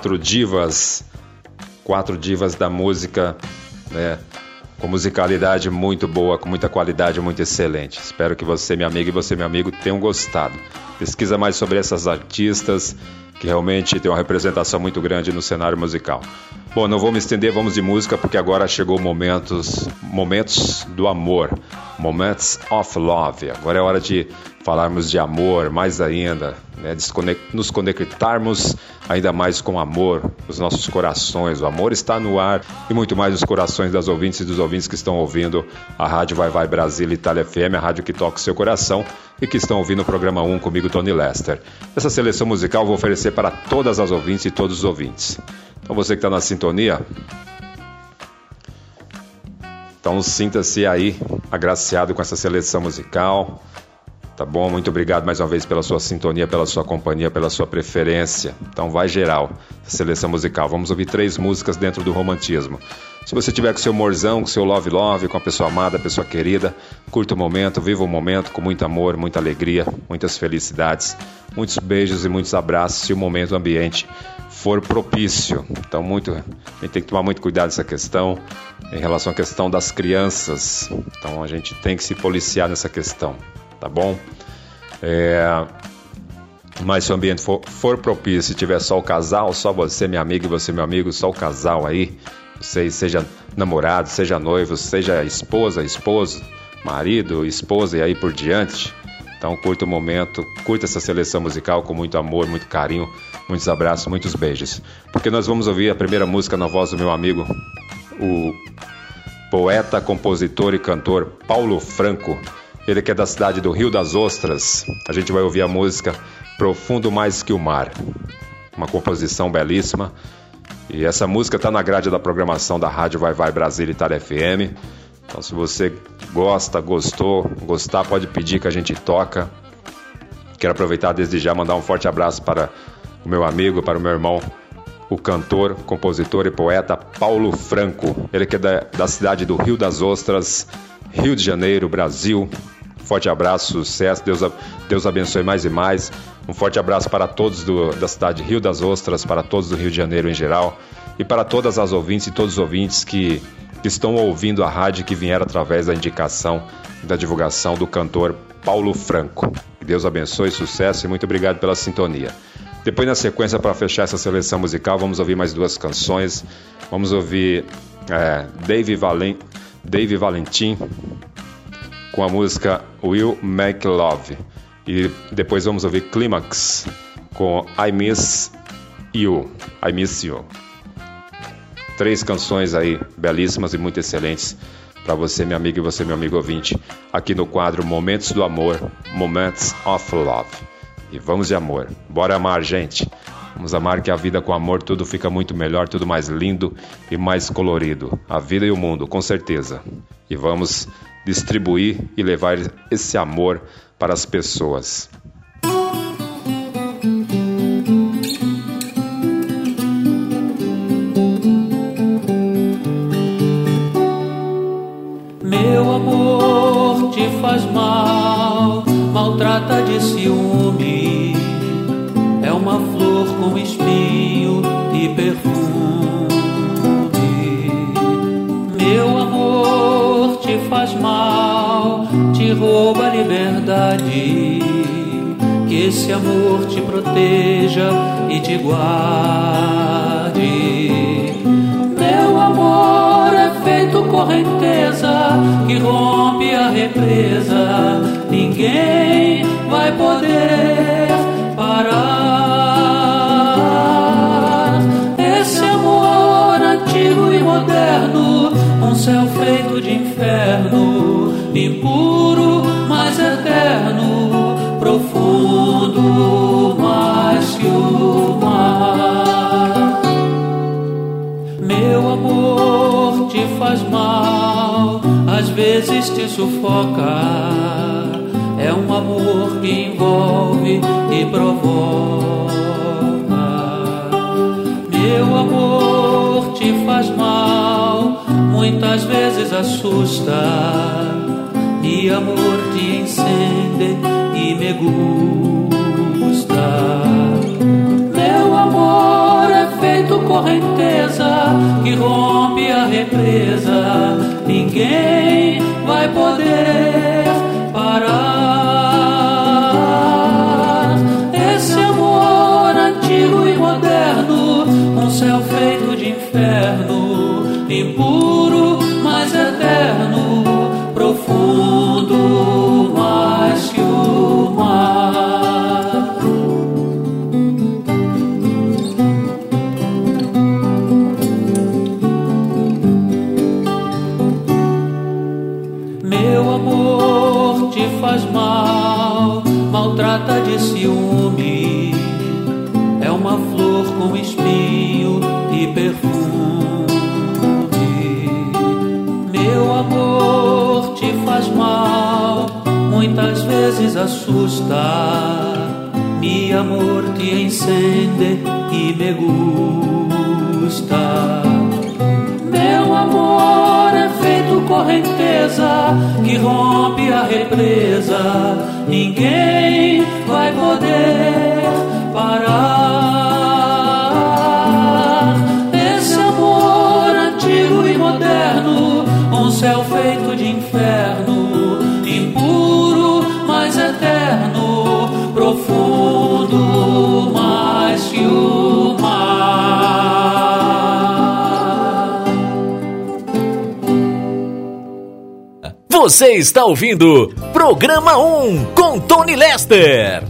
quatro divas, quatro divas da música, né? Com musicalidade muito boa, com muita qualidade, muito excelente. Espero que você, minha amiga, e você, meu amigo, tenham gostado. Pesquisa mais sobre essas artistas que realmente tem uma representação muito grande no cenário musical. Bom, não vou me estender, vamos de música, porque agora chegou momentos, momentos do amor, moments of love. Agora é hora de falarmos de amor mais ainda, né, nos conectarmos ainda mais com o amor nos nossos corações. O amor está no ar e muito mais nos corações das ouvintes e dos ouvintes que estão ouvindo a Rádio Vai Vai Brasil Itália FM, a rádio que toca o seu coração e que estão ouvindo o programa 1 comigo, Tony Lester. Essa seleção musical eu vou oferecer para todas as ouvintes e todos os ouvintes. Então você que está na sintonia, então sinta-se aí agraciado com essa seleção musical Tá bom? Muito obrigado mais uma vez pela sua sintonia, pela sua companhia, pela sua preferência. Então vai geral, seleção musical. Vamos ouvir três músicas dentro do romantismo. Se você tiver com seu morzão, com seu love love, com a pessoa amada, a pessoa querida, curta o momento, viva o momento com muito amor, muita alegria, muitas felicidades, muitos beijos e muitos abraços se o momento o ambiente for propício. Então muito, a gente tem que tomar muito cuidado nessa questão em relação à questão das crianças. Então a gente tem que se policiar nessa questão tá bom? É, mas se o ambiente for, for propício, se tiver só o casal, só você, minha amiga, e você, meu amigo, só o casal aí, você seja namorado, seja noivo, seja esposa, esposo, marido, esposa e aí por diante. Então curta o momento, curta essa seleção musical com muito amor, muito carinho, muitos abraços, muitos beijos. Porque nós vamos ouvir a primeira música na voz do meu amigo, o poeta, compositor e cantor Paulo Franco. Ele que é da cidade do Rio das Ostras. A gente vai ouvir a música Profundo Mais Que o Mar. Uma composição belíssima. E essa música está na grade da programação da Rádio Vai Vai Brasília Itália FM. Então se você gosta, gostou, gostar, pode pedir que a gente toca. Quero aproveitar desde já mandar um forte abraço para o meu amigo, para o meu irmão, o cantor, compositor e poeta Paulo Franco. Ele que é da, da cidade do Rio das Ostras, Rio de Janeiro, Brasil. Forte abraço, sucesso, Deus, Deus abençoe mais e mais. Um forte abraço para todos do, da cidade Rio das Ostras, para todos do Rio de Janeiro em geral e para todas as ouvintes e todos os ouvintes que, que estão ouvindo a rádio que vieram através da indicação da divulgação do cantor Paulo Franco. Que Deus abençoe, sucesso e muito obrigado pela sintonia. Depois, na sequência, para fechar essa seleção musical, vamos ouvir mais duas canções. Vamos ouvir é, Dave, Valen Dave Valentim com a música Will Make Love. E depois vamos ouvir Climax com I Miss You. I Miss You. Três canções aí belíssimas e muito excelentes para você, minha amiga, e você, meu amigo ouvinte, aqui no quadro Momentos do Amor, Moments of Love. E vamos de amor. Bora amar, gente. Vamos amar que a vida com amor tudo fica muito melhor, tudo mais lindo e mais colorido. A vida e o mundo, com certeza. E vamos distribuir e levar esse amor para as pessoas. Meu amor te faz mal, maltrata de ciúme. Faz mal, te rouba a liberdade. Que esse amor te proteja e te guarde. Meu amor é feito correnteza que rompe a represa. Ninguém vai poder parar. Esse amor antigo e moderno, um céu feito inferno, impuro, mas eterno, profundo mais que o mar. Meu amor te faz mal, às vezes te sufoca. É um amor que envolve e provoca. Meu amor te faz mal, muitas vezes assusta. E amor te encende e me gusta. Meu amor é feito correnteza que rompe a represa. Ninguém vai poder parar. Esse amor antigo e moderno, um céu feito de inferno, impuro, mas eterno, faz mal, muitas vezes assusta. Mi amor te encende e me gusta. Meu amor é feito correnteza que rompe a represa. Ninguém vai poder parar. Esse amor antigo e moderno, um céu feito de inferno, profundo, mais que o. Você está ouvindo Programa 1 com Tony Lester.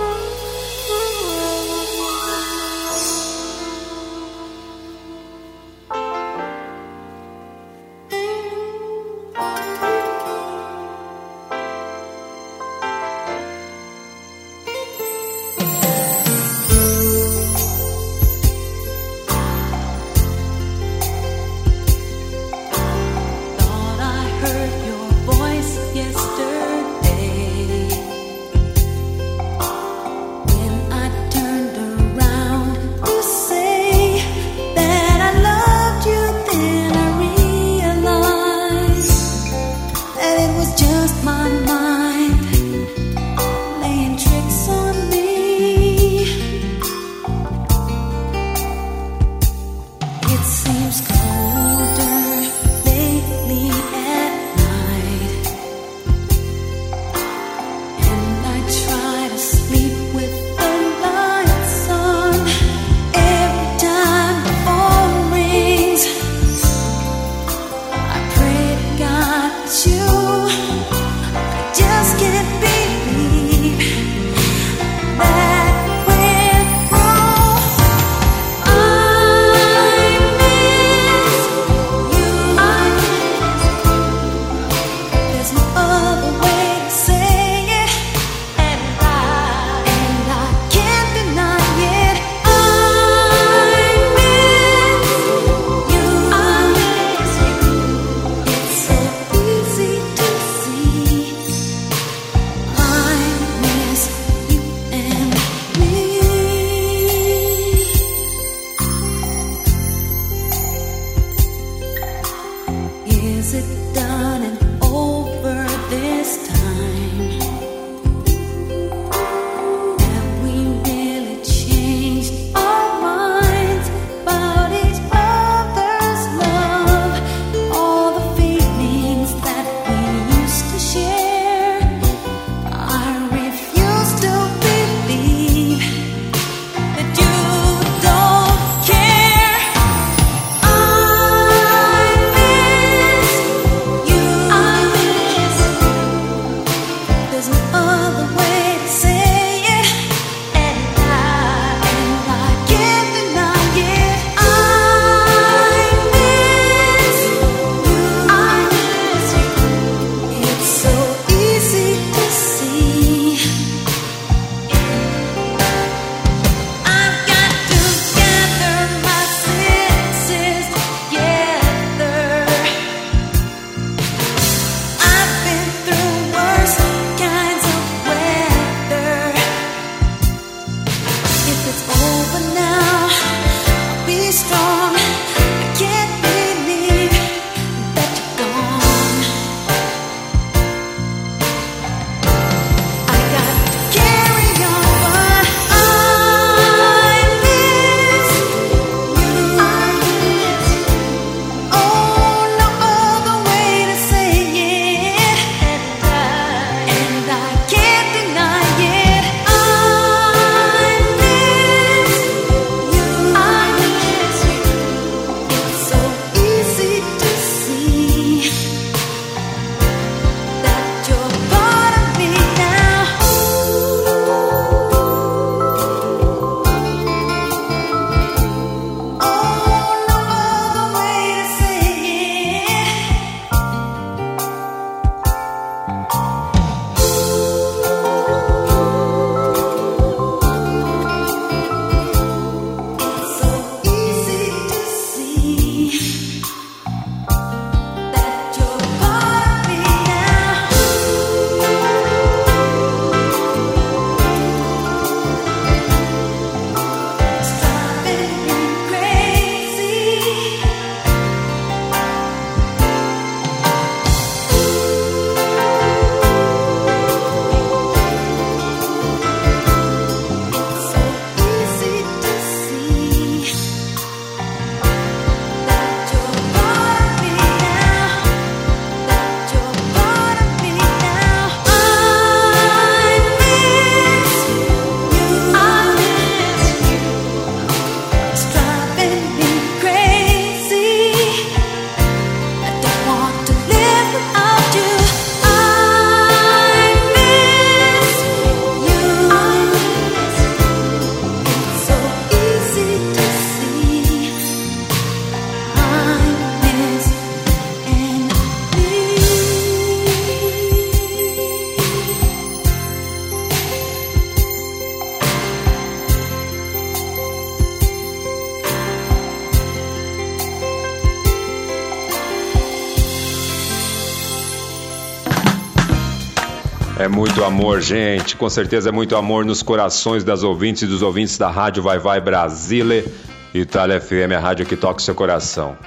Muito amor, gente. Com certeza é muito amor nos corações das ouvintes e dos ouvintes da Rádio Vai Vai Brasile. Itália FM, a rádio que toca o seu coração.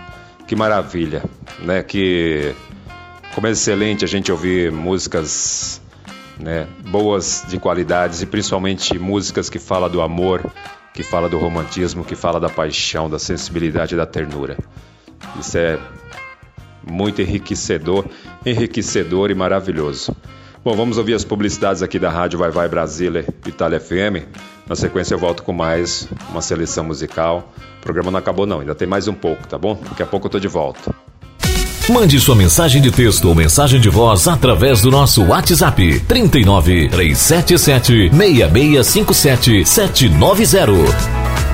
Que maravilha, né? Que como é excelente a gente ouvir músicas né, boas de qualidades e principalmente músicas que falam do amor, que fala do romantismo, que fala da paixão, da sensibilidade da ternura. Isso é muito enriquecedor, enriquecedor e maravilhoso. Bom, vamos ouvir as publicidades aqui da Rádio Vai Vai Brasília Itália FM. Na sequência eu volto com mais uma seleção musical. O programa não acabou não, ainda tem mais um pouco, tá bom? Daqui a pouco eu tô de volta. Mande sua mensagem de texto ou mensagem de voz através do nosso WhatsApp 39 377 6657 790.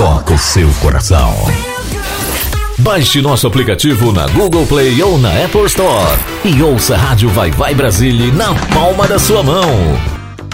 toca o seu coração. Baixe nosso aplicativo na Google Play ou na Apple Store e ouça a Rádio Vai Vai Brasília na palma da sua mão.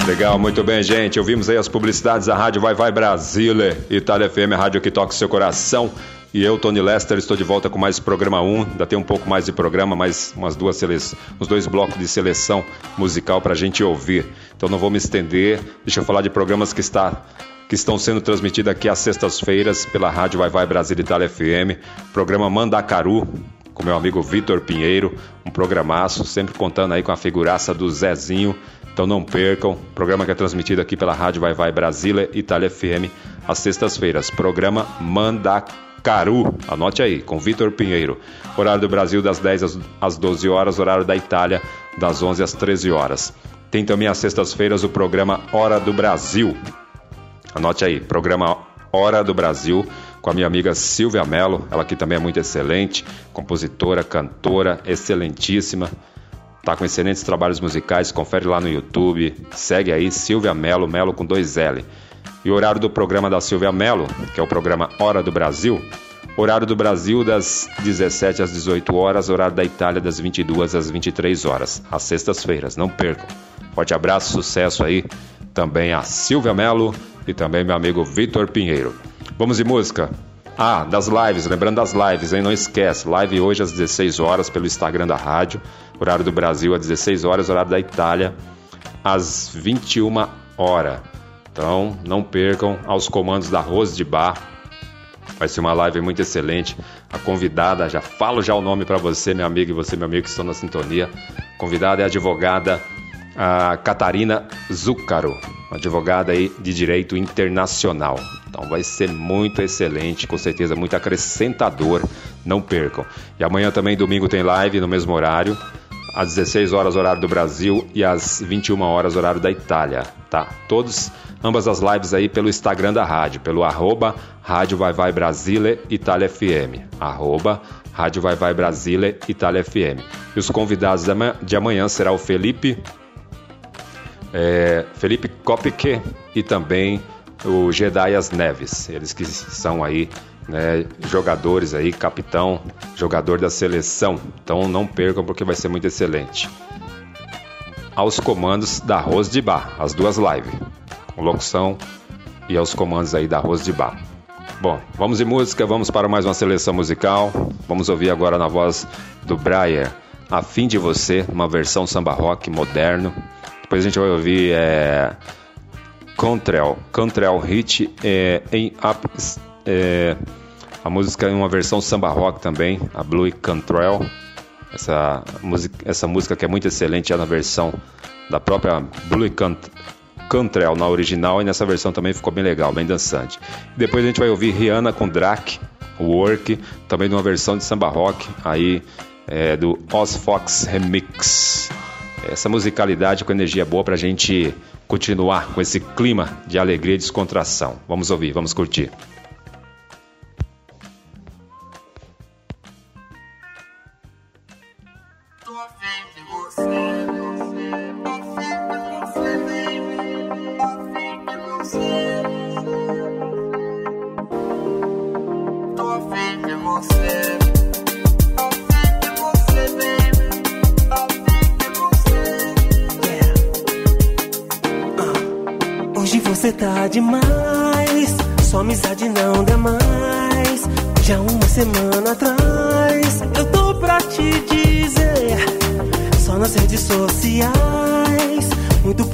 Legal, muito bem, gente. Ouvimos aí as publicidades da Rádio Vai Vai Brasília, Itália FM, a rádio que toca o seu coração. E eu, Tony Lester, estou de volta com mais programa 1. Ainda tem um pouco mais de programa, mais umas duas seleções, uns dois blocos de seleção musical para a gente ouvir. Então não vou me estender. Deixa eu falar de programas que está que estão sendo transmitidos aqui às sextas-feiras pela Rádio Vai Vai Brasil Itália FM, programa Mandacaru, com meu amigo Vitor Pinheiro, um programaço, sempre contando aí com a figuraça do Zezinho. Então não percam, programa que é transmitido aqui pela Rádio Vai Vai Brasília Itália FM às sextas-feiras. Programa Mandacaru, anote aí, com Vitor Pinheiro. Horário do Brasil das 10 às 12 horas, horário da Itália das 11 às 13 horas. Tem também às sextas-feiras o programa Hora do Brasil, Anote aí, programa Hora do Brasil com a minha amiga Silvia Mello, ela que também é muito excelente, compositora, cantora, excelentíssima. Tá com excelentes trabalhos musicais, confere lá no YouTube, segue aí Silvia Mello, Mello com dois L. E o horário do programa da Silvia Mello, que é o programa Hora do Brasil, horário do Brasil das 17 às 18 horas, horário da Itália das 22 às 23 horas, às sextas-feiras, não percam. Forte abraço, sucesso aí também a Silvia Mello e também meu amigo Vitor Pinheiro. Vamos de música. Ah, das lives, lembrando das lives, hein? Não esquece, live hoje às 16 horas pelo Instagram da rádio, horário do Brasil às 16 horas, horário da Itália às 21 horas. Então, não percam aos comandos da Rose de Bar. Vai ser uma live muito excelente. A convidada, já falo já o nome para você, meu amigo, e você, meu amigo, que estão na sintonia. convidada é a advogada a Catarina Zuccaro, advogada aí de direito internacional. Então vai ser muito excelente, com certeza muito acrescentador, não percam. E amanhã também domingo tem live no mesmo horário, às 16 horas horário do Brasil e às 21 horas horário da Itália, tá? Todos ambas as lives aí pelo Instagram da rádio, pelo arroba Rádio Vai Vai Brasília Itália FM, arroba Rádio Vai Vai Brasília Itália FM. E os convidados de amanhã será o Felipe é, Felipe Kopique e também o Gedaias Neves, eles que são aí né, jogadores aí, capitão, jogador da seleção. Então não percam porque vai ser muito excelente. Aos comandos da Rose de Bar, as duas lives, locução e aos comandos aí da Rose de Bar. Bom, vamos de música, vamos para mais uma seleção musical. Vamos ouvir agora na voz do Brian, A Fim de Você, uma versão samba rock moderno. Depois a gente vai ouvir é, Contrell, Contrell Hit é, em up, é, a música em uma versão samba rock também, a Blue Contrell. Essa música, essa música que é muito excelente é na versão da própria Blue Contrell na original e nessa versão também ficou bem legal, bem dançante. Depois a gente vai ouvir Rihanna com Drake, Work, também numa versão de samba rock aí é, do Oz Fox Remix essa musicalidade com energia boa para a gente continuar com esse clima de alegria e descontração. Vamos ouvir, vamos curtir.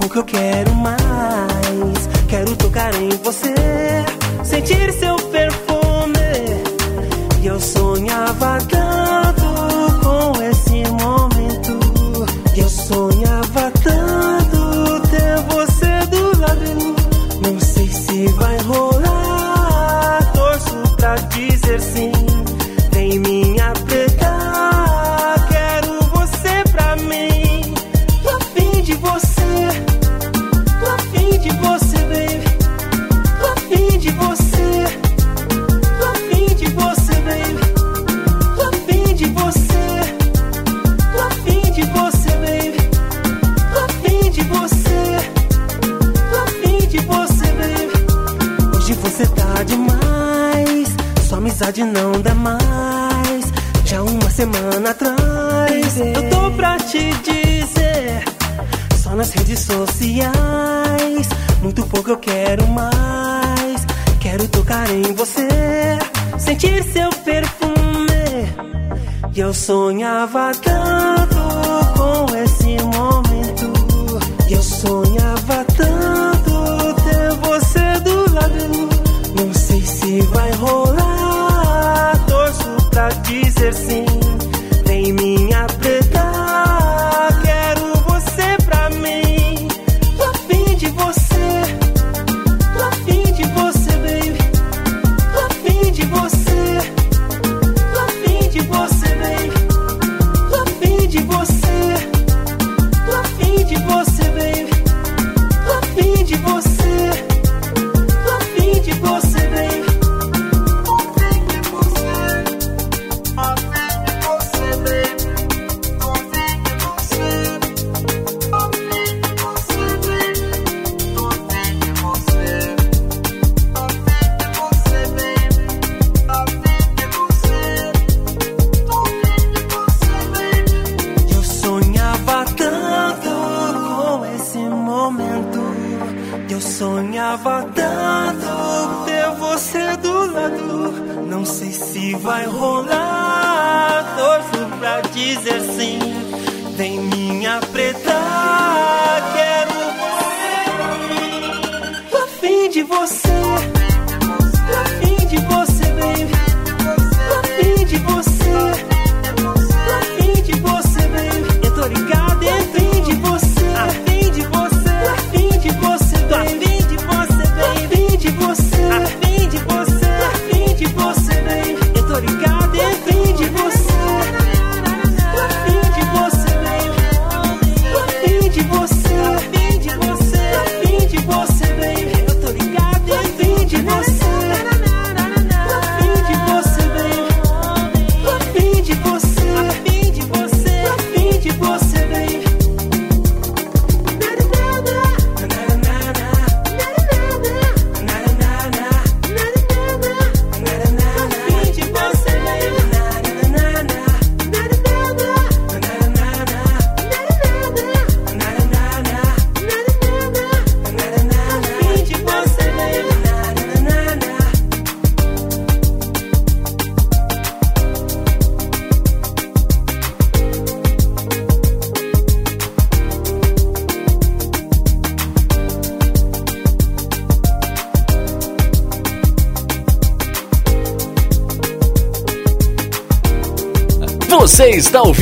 pouco eu quero mais. Quero tocar em você, sentir seu ano atrás, eu tô pra te dizer. Só nas redes sociais, muito pouco eu quero mais. Quero tocar em você, sentir seu perfume. E eu sonhava tanto com esse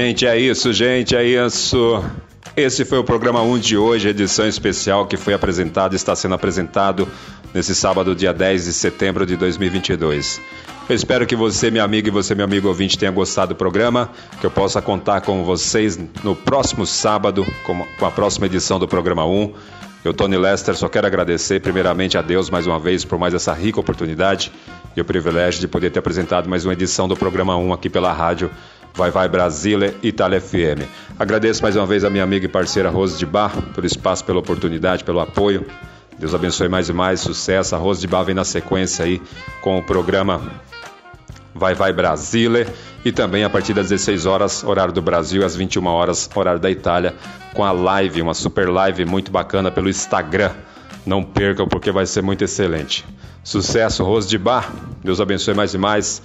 Gente, é isso, gente, é isso. Esse foi o programa 1 de hoje, edição especial que foi apresentada e está sendo apresentado nesse sábado, dia 10 de setembro de 2022. Eu espero que você, minha amiga, e você, meu amigo ouvinte, tenha gostado do programa, que eu possa contar com vocês no próximo sábado, com a próxima edição do programa 1. Eu, Tony Lester, só quero agradecer primeiramente a Deus mais uma vez por mais essa rica oportunidade e o privilégio de poder ter apresentado mais uma edição do programa 1 aqui pela rádio Vai Vai Brasília, Itália FM. Agradeço mais uma vez a minha amiga e parceira Rose de Bar pelo espaço, pela oportunidade, pelo apoio. Deus abençoe mais e mais, sucesso. A Rose de Bar vem na sequência aí com o programa Vai Vai Brasília e também a partir das 16 horas, horário do Brasil, às 21 horas, horário da Itália, com a live, uma super live muito bacana pelo Instagram. Não percam porque vai ser muito excelente. Sucesso, Rose de Bar. Deus abençoe mais e mais.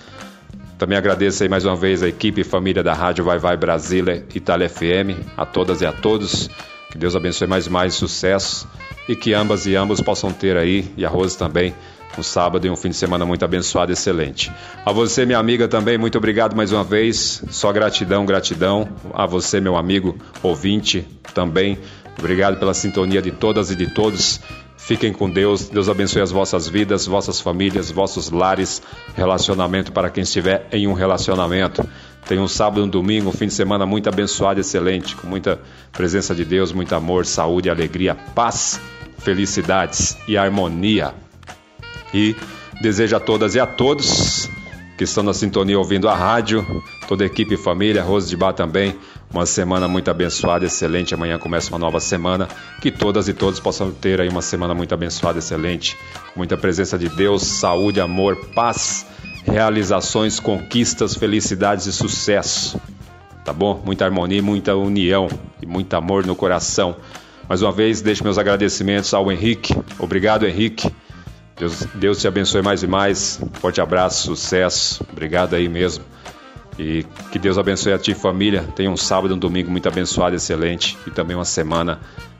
Também agradeço aí mais uma vez a equipe e família da Rádio Vai Vai Brasília Itália FM, a todas e a todos. Que Deus abençoe mais mais sucesso e que ambas e ambos possam ter aí, e a Rose também, um sábado e um fim de semana muito abençoado e excelente. A você, minha amiga, também, muito obrigado mais uma vez. Só gratidão, gratidão. A você, meu amigo ouvinte, também. Obrigado pela sintonia de todas e de todos. Fiquem com Deus. Deus abençoe as vossas vidas, vossas famílias, vossos lares, relacionamento para quem estiver em um relacionamento. Tem um sábado um domingo, um fim de semana muito abençoado excelente, com muita presença de Deus, muito amor, saúde, alegria, paz, felicidades e harmonia. E desejo a todas e a todos que estão na sintonia ouvindo a rádio, toda a equipe e família, Rose de Bar também, uma semana muito abençoada, excelente. Amanhã começa uma nova semana, que todas e todos possam ter aí uma semana muito abençoada, excelente, muita presença de Deus, saúde, amor, paz, realizações, conquistas, felicidades e sucesso. Tá bom? Muita harmonia, muita união e muito amor no coração. Mais uma vez, deixo meus agradecimentos ao Henrique. Obrigado, Henrique. Deus, Deus te abençoe mais e mais. Forte abraço, sucesso. Obrigado aí mesmo. E que Deus abençoe a ti, família. Tenha um sábado e um domingo muito abençoado, excelente. E também uma semana,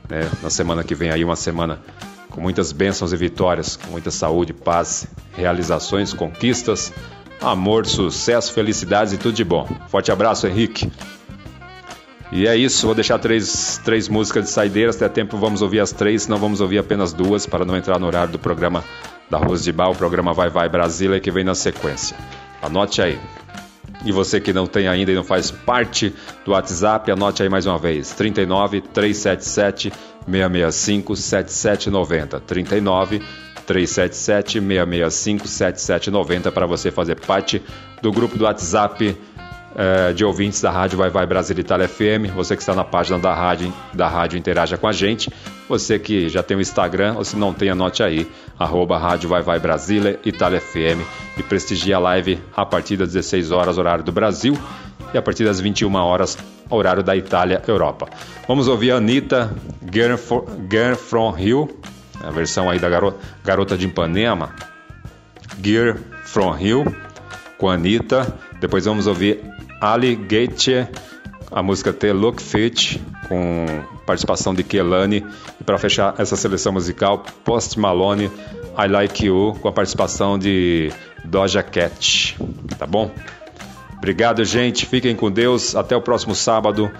né, na semana que vem aí, uma semana com muitas bênçãos e vitórias, com muita saúde, paz, realizações, conquistas, amor, sucesso, felicidades e tudo de bom. Forte abraço, Henrique. E é isso, vou deixar três, três músicas de saideira, até tempo vamos ouvir as três, senão vamos ouvir apenas duas, para não entrar no horário do programa da Rose de Bar, o programa Vai Vai Brasília, que vem na sequência. Anote aí. E você que não tem ainda e não faz parte do WhatsApp, anote aí mais uma vez: 39 377 665 7790. 39 377 665 7790 para você fazer parte do grupo do WhatsApp eh, de ouvintes da Rádio Vai Vai Brasil Itália FM. Você que está na página da rádio, da rádio interaja com a gente. Você que já tem o Instagram, ou se não tem, anote aí, arroba Rádio Vai Vai Brasília Itália FM e prestigie a live a partir das 16 horas, horário do Brasil, e a partir das 21 horas, horário da Itália, Europa. Vamos ouvir a Anitta, Girl, for, Girl From Hill, a versão aí da garota, garota de Ipanema, Gear From Hill, com a Anitta. Depois vamos ouvir Alligator, a música The Look Fit, com participação de Kelani. E para fechar essa seleção musical, Post Malone, I Like You, com a participação de Doja Cat. Tá bom? Obrigado, gente. Fiquem com Deus. Até o próximo sábado.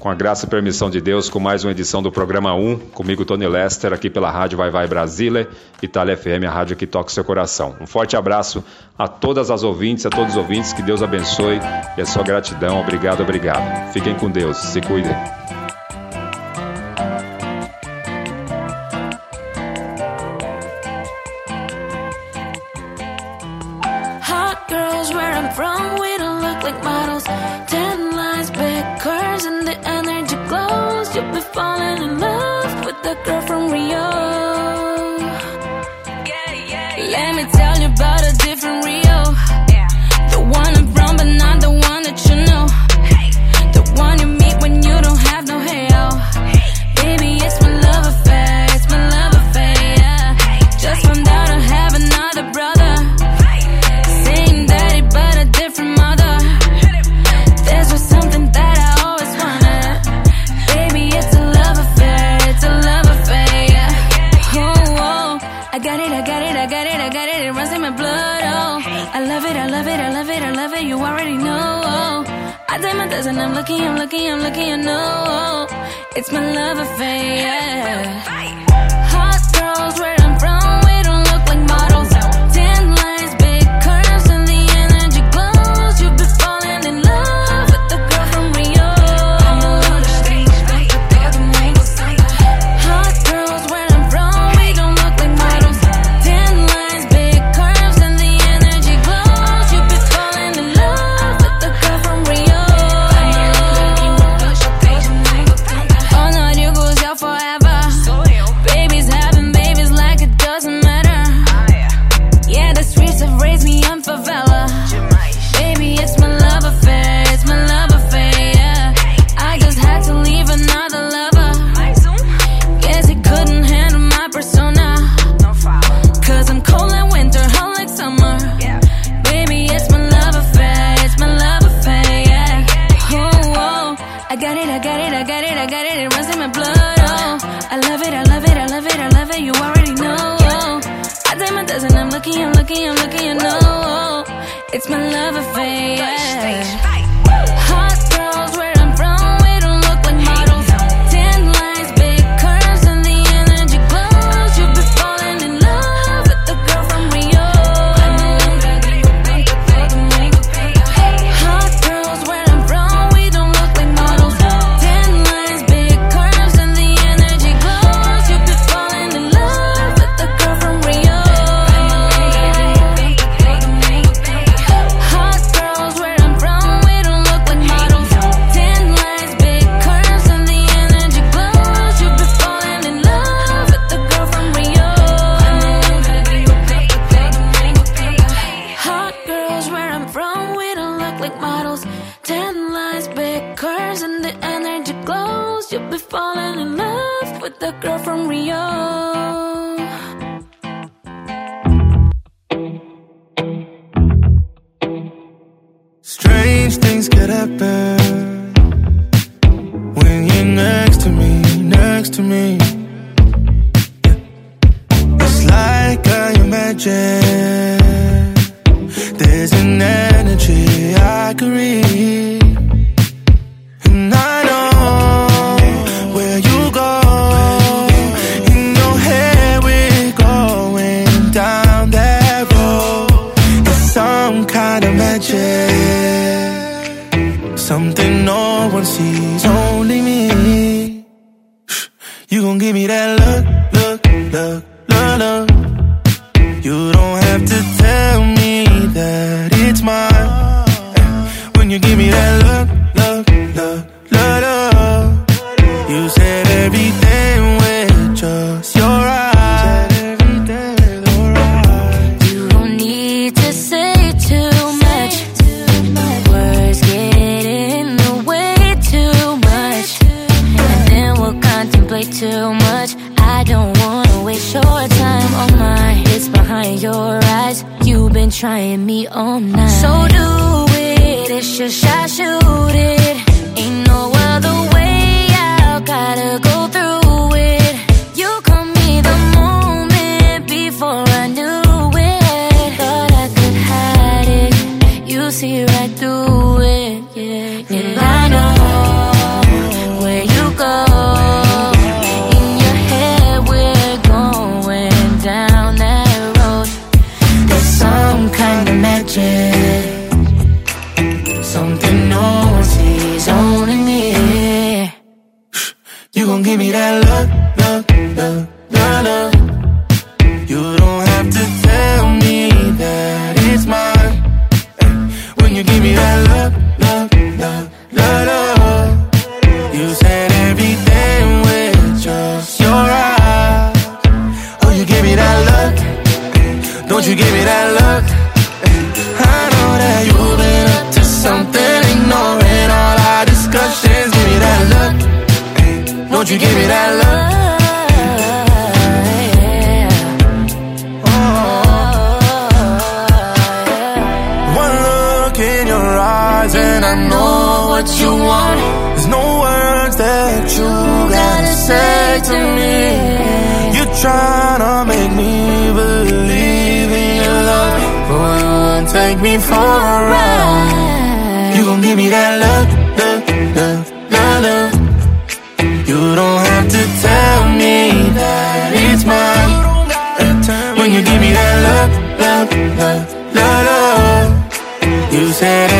Com a graça e permissão de Deus, com mais uma edição do programa 1, comigo Tony Lester, aqui pela Rádio Vai Vai Brasília, Itália FM, a rádio que toca o seu coração. Um forte abraço a todas as ouvintes, a todos os ouvintes, que Deus abençoe e a sua gratidão. Obrigado, obrigado. Fiquem com Deus, se cuidem. Lucky, I'm lucky, I'm lucky. I know. It's my love affair. Yeah. trying to make me believe in your love. Oh, you won't take me for a ride. You gon' give me that love, love, love, love, love. You don't have to tell me that it's mine. When you give me that love, love, love, love, love. You said